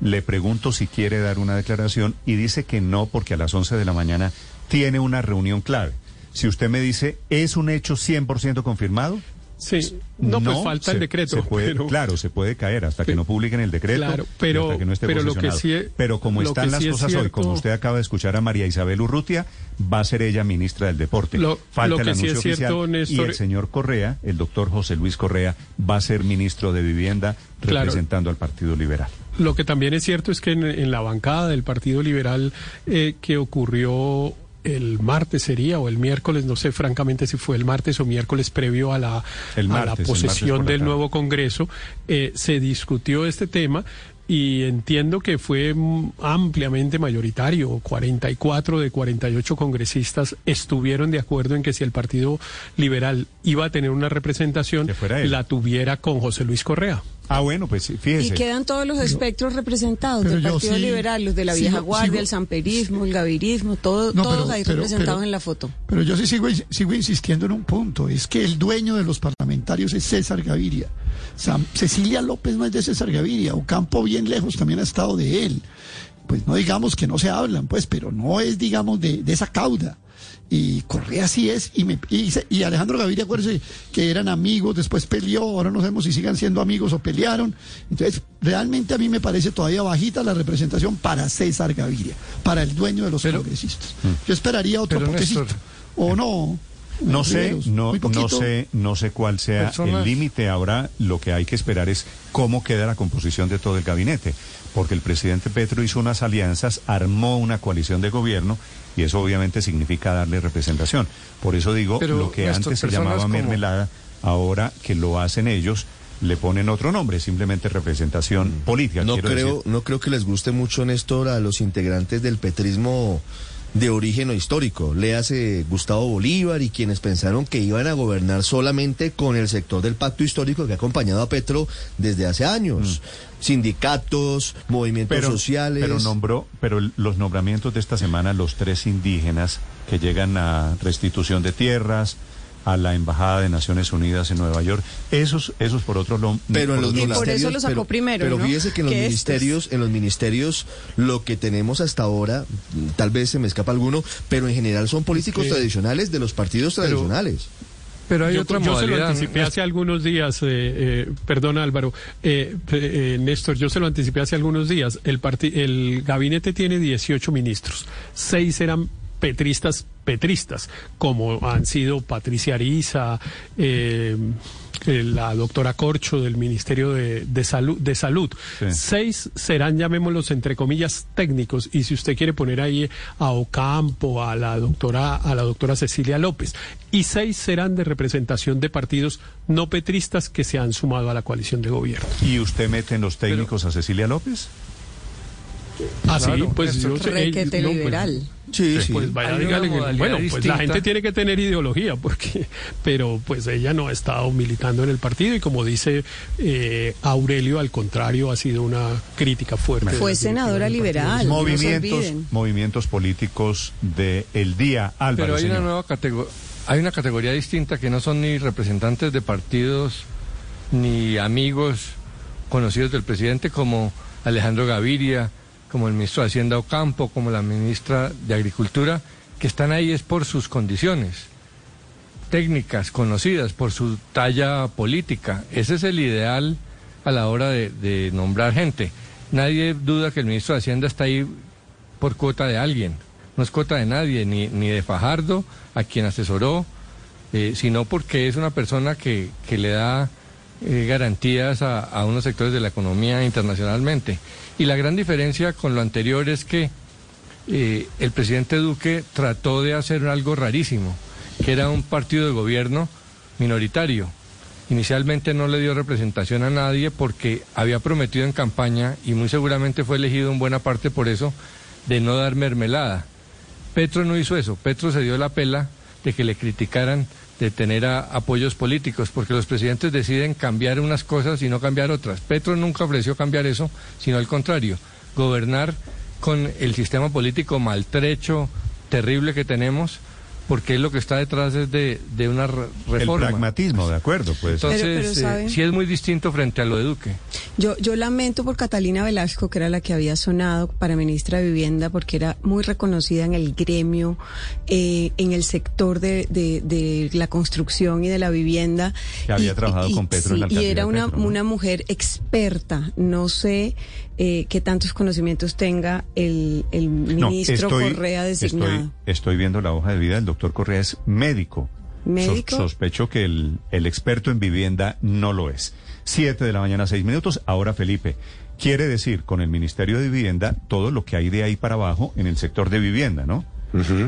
[SPEAKER 1] Le pregunto si quiere dar una declaración y dice que no, porque a las 11 de la mañana tiene una reunión clave. Si usted me dice, ¿es un hecho 100% confirmado?
[SPEAKER 51] Sí no, pues falta el decreto
[SPEAKER 1] se puede-
[SPEAKER 51] pero-
[SPEAKER 1] Claro, se puede caer hasta que no publiquen el decreto.
[SPEAKER 51] Claro, pero-
[SPEAKER 1] hasta que no esté
[SPEAKER 51] pero lo que
[SPEAKER 1] posesionado.
[SPEAKER 51] sí es-
[SPEAKER 1] pero como están las
[SPEAKER 51] sí es
[SPEAKER 1] cosas hoy, como usted acaba de escuchar a María Isabel Urrutia, va a ser ella ministra del Deporte.
[SPEAKER 51] Lo-
[SPEAKER 1] Falta
[SPEAKER 51] lo
[SPEAKER 1] el
[SPEAKER 51] que sí
[SPEAKER 1] anuncio
[SPEAKER 51] es cierto,
[SPEAKER 1] oficial y el señor Correa, el doctor José Luis Correa, va a ser ministro de Vivienda
[SPEAKER 51] Claro.
[SPEAKER 1] representando al Partido Liberal.
[SPEAKER 51] Lo que también es cierto es que en, en la bancada del Partido Liberal eh, que ocurrió el martes sería o el miércoles, no sé francamente si fue el martes o miércoles previo a la, a la posesión del nuevo Congreso, eh, se discutió este tema y entiendo que fue ampliamente mayoritario. 44 de 48 congresistas estuvieron de acuerdo en que si el Partido Liberal iba a tener una representación, la tuviera con José Luis Correa.
[SPEAKER 1] Ah, bueno, pues sí,
[SPEAKER 53] Y
[SPEAKER 1] fíjese.
[SPEAKER 53] quedan todos los espectros representados
[SPEAKER 52] pero
[SPEAKER 53] del Partido
[SPEAKER 52] sí
[SPEAKER 53] Liberal, los de la vieja guardia,
[SPEAKER 52] sigo-
[SPEAKER 53] el samperismo, el gavirismo, todo,
[SPEAKER 52] No,
[SPEAKER 53] todos
[SPEAKER 52] pero-
[SPEAKER 53] ahí
[SPEAKER 52] pero-
[SPEAKER 53] representados
[SPEAKER 52] pero-
[SPEAKER 53] en la foto.
[SPEAKER 52] Pero yo sí sigo, sigo insistiendo en un punto, es que el dueño de los parlamentarios es César Gaviria. Cecilia López no es de César Gaviria, Ocampo bien lejos también ha estado de él. Pues no digamos que no se hablan, pues, pero no es, digamos, de, de esa cauda. Y Correa sí es, y, me, y, se- y Alejandro Gaviria, acuérdese que eran amigos, después peleó, ahora no sabemos si sigan siendo amigos o pelearon. Entonces, realmente a mí me parece todavía bajita la representación para César Gaviria, para el dueño de los congresistas. Yo esperaría otro
[SPEAKER 54] Pero. Néstor,
[SPEAKER 52] ¿O no?
[SPEAKER 1] No sé, no, no sé, no sé cuál sea
[SPEAKER 54] Personas-
[SPEAKER 1] el límite. Ahora lo que hay que esperar es cómo queda la composición de todo el gabinete, porque el presidente Petro hizo unas alianzas, armó una coalición de gobierno y eso obviamente significa darle representación. Por eso digo,
[SPEAKER 54] Pero,
[SPEAKER 1] lo que antes se llamaba
[SPEAKER 54] como-
[SPEAKER 1] mermelada, ahora que lo hacen ellos, le ponen otro nombre, simplemente representación política.
[SPEAKER 32] No creo,
[SPEAKER 1] decir.
[SPEAKER 32] no creo que les guste mucho, Néstor, a los integrantes del petrismo de origen o histórico. Le hace Gustavo Bolívar y quienes pensaron que iban a gobernar solamente con el sector del pacto histórico que ha acompañado a Petro desde hace años. Sindicatos, movimientos
[SPEAKER 1] Mm. pero,
[SPEAKER 32] sociales.
[SPEAKER 1] Pero nombró, pero los nombramientos de esta semana, los tres indígenas que llegan a restitución de tierras, a la embajada de Naciones Unidas en Nueva York, esos, esos por otro lo,
[SPEAKER 32] Pero en
[SPEAKER 1] por
[SPEAKER 32] los
[SPEAKER 1] otro lado-
[SPEAKER 32] ministerios,
[SPEAKER 53] lo sacó
[SPEAKER 32] pero,
[SPEAKER 53] primero,
[SPEAKER 32] pero
[SPEAKER 53] ¿no?
[SPEAKER 32] fíjese que en los
[SPEAKER 53] estos.
[SPEAKER 32] ministerios, en los ministerios, lo que tenemos hasta ahora, tal vez se me escapa alguno, pero en general son políticos
[SPEAKER 51] que-
[SPEAKER 32] tradicionales de los partidos
[SPEAKER 51] Pero-
[SPEAKER 32] tradicionales.
[SPEAKER 54] Pero hay
[SPEAKER 51] yo,
[SPEAKER 54] otra
[SPEAKER 51] yo se lo
[SPEAKER 54] modalidad.
[SPEAKER 51] anticipé hace algunos días, eh, eh, perdón Álvaro, eh, eh, Néstor, yo se lo anticipé hace algunos días. El, parti- el gabinete tiene 18 ministros, seis eran petristas, petristas, como han sido Patricia Ariza, eh, eh, la doctora Corcho del Ministerio de, de Salud. De salud.
[SPEAKER 1] Sí.
[SPEAKER 51] Seis serán, llamémoslos entre comillas, técnicos. Y si usted quiere poner ahí a Ocampo, a la doctora, a la doctora Cecilia López. Y seis serán de representación de partidos no petristas que se han sumado a la coalición de gobierno.
[SPEAKER 1] ¿Y usted mete en los técnicos a Cecilia López?
[SPEAKER 51] Ah, sí,
[SPEAKER 54] Claro,
[SPEAKER 51] pues yo
[SPEAKER 54] es
[SPEAKER 51] sé.
[SPEAKER 53] Requete
[SPEAKER 51] eh, no, pues,
[SPEAKER 53] liberal.
[SPEAKER 32] Sí, sí.
[SPEAKER 51] Pues vaya, dígale que-
[SPEAKER 54] modalidad
[SPEAKER 51] bueno, pues la gente tiene que tener ideología, porque, pero pues ella no ha estado militando en el partido y como dice eh, Aurelio, al contrario, ha sido una crítica fuerte.
[SPEAKER 53] Fue senadora
[SPEAKER 51] del
[SPEAKER 53] liberal.
[SPEAKER 1] movimientos, políticos de el día, Álvaro.
[SPEAKER 54] Pero hay una nueva categoría, hay una categoría distinta que no son ni representantes de partidos ni amigos conocidos del presidente como Alejandro Gaviria, como el ministro de Hacienda Ocampo, como la ministra de Agricultura, que están ahí es por sus condiciones técnicas conocidas, por su talla política. Ese es el ideal a la hora de, nombrar gente. Nadie duda que el ministro de Hacienda está ahí por cuota de alguien. No es cuota de nadie, ni, ni de Fajardo, a quien asesoró, eh, sino porque es una persona que, que le da eh, garantías a unos sectores de la economía internacionalmente. Y la gran diferencia con lo anterior es que eh, el presidente Duque trató de hacer algo rarísimo, que era un partido de gobierno minoritario. Inicialmente no le dio representación a nadie porque había prometido en campaña, y muy seguramente fue elegido en buena parte por eso, de no dar mermelada. Petro no hizo eso, Petro se dio la pela de que le criticaran de tener a- apoyos políticos, porque los presidentes deciden cambiar unas cosas y no cambiar otras. Petro nunca ofreció cambiar eso, sino al contrario, gobernar con el sistema político maltrecho, terrible que tenemos, porque lo que está detrás es de, de una re-
[SPEAKER 1] El
[SPEAKER 54] reforma.
[SPEAKER 1] pragmatismo, de acuerdo, pues.
[SPEAKER 54] Entonces,
[SPEAKER 53] Pero- pero,
[SPEAKER 54] eh, sí es muy distinto frente a lo de Duque.
[SPEAKER 53] Yo, yo lamento por Catalina Velasco, que era la que había sonado para ministra de Vivienda, porque era muy reconocida en el gremio, eh, en el sector de, de- de la construcción y de la vivienda.
[SPEAKER 1] Que había
[SPEAKER 53] Y-
[SPEAKER 1] trabajado
[SPEAKER 53] y-
[SPEAKER 1] con Petro en la
[SPEAKER 53] sí, Y era una,
[SPEAKER 1] Petro, ¿no?
[SPEAKER 53] una mujer experta. No sé eh, qué tantos conocimientos tenga el, el
[SPEAKER 1] No,
[SPEAKER 53] ministro
[SPEAKER 1] estoy-
[SPEAKER 53] Correa designado.
[SPEAKER 1] Estoy, estoy viendo la hoja de vida del doctor Correa, es médico.
[SPEAKER 53] ¿Médico?
[SPEAKER 1] So- sospecho que el, el experto en vivienda no lo es. Siete de la mañana, seis minutos. Ahora, Felipe, quiere decir con el Ministerio de Vivienda todo lo que hay de ahí para abajo en el sector de vivienda, ¿no?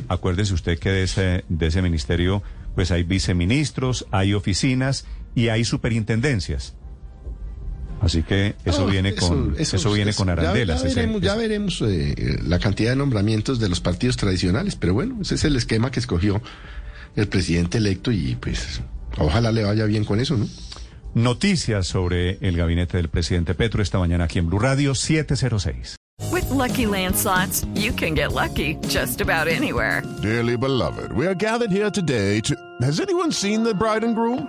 [SPEAKER 1] Acuérdese usted que de ese, de ese ministerio, pues hay viceministros, hay oficinas y hay superintendencias. Así que eso
[SPEAKER 12] No,
[SPEAKER 1] viene con eso, viene con
[SPEAKER 12] ya-
[SPEAKER 1] arandelas.
[SPEAKER 12] Ya,
[SPEAKER 1] ese-
[SPEAKER 12] veremos, ya veremos, eh, la cantidad de nombramientos de los partidos tradicionales, pero bueno, ese es el esquema que escogió el presidente electo y pues ojalá le vaya bien con eso, ¿no?
[SPEAKER 1] Noticias sobre el gabinete del presidente Petro esta mañana aquí en Blue Radio 706.
[SPEAKER 55] With Lucky Land slots, you can get lucky just about anywhere.
[SPEAKER 56] Dearly beloved, we are gathered here today to. Has anyone seen the bride and groom?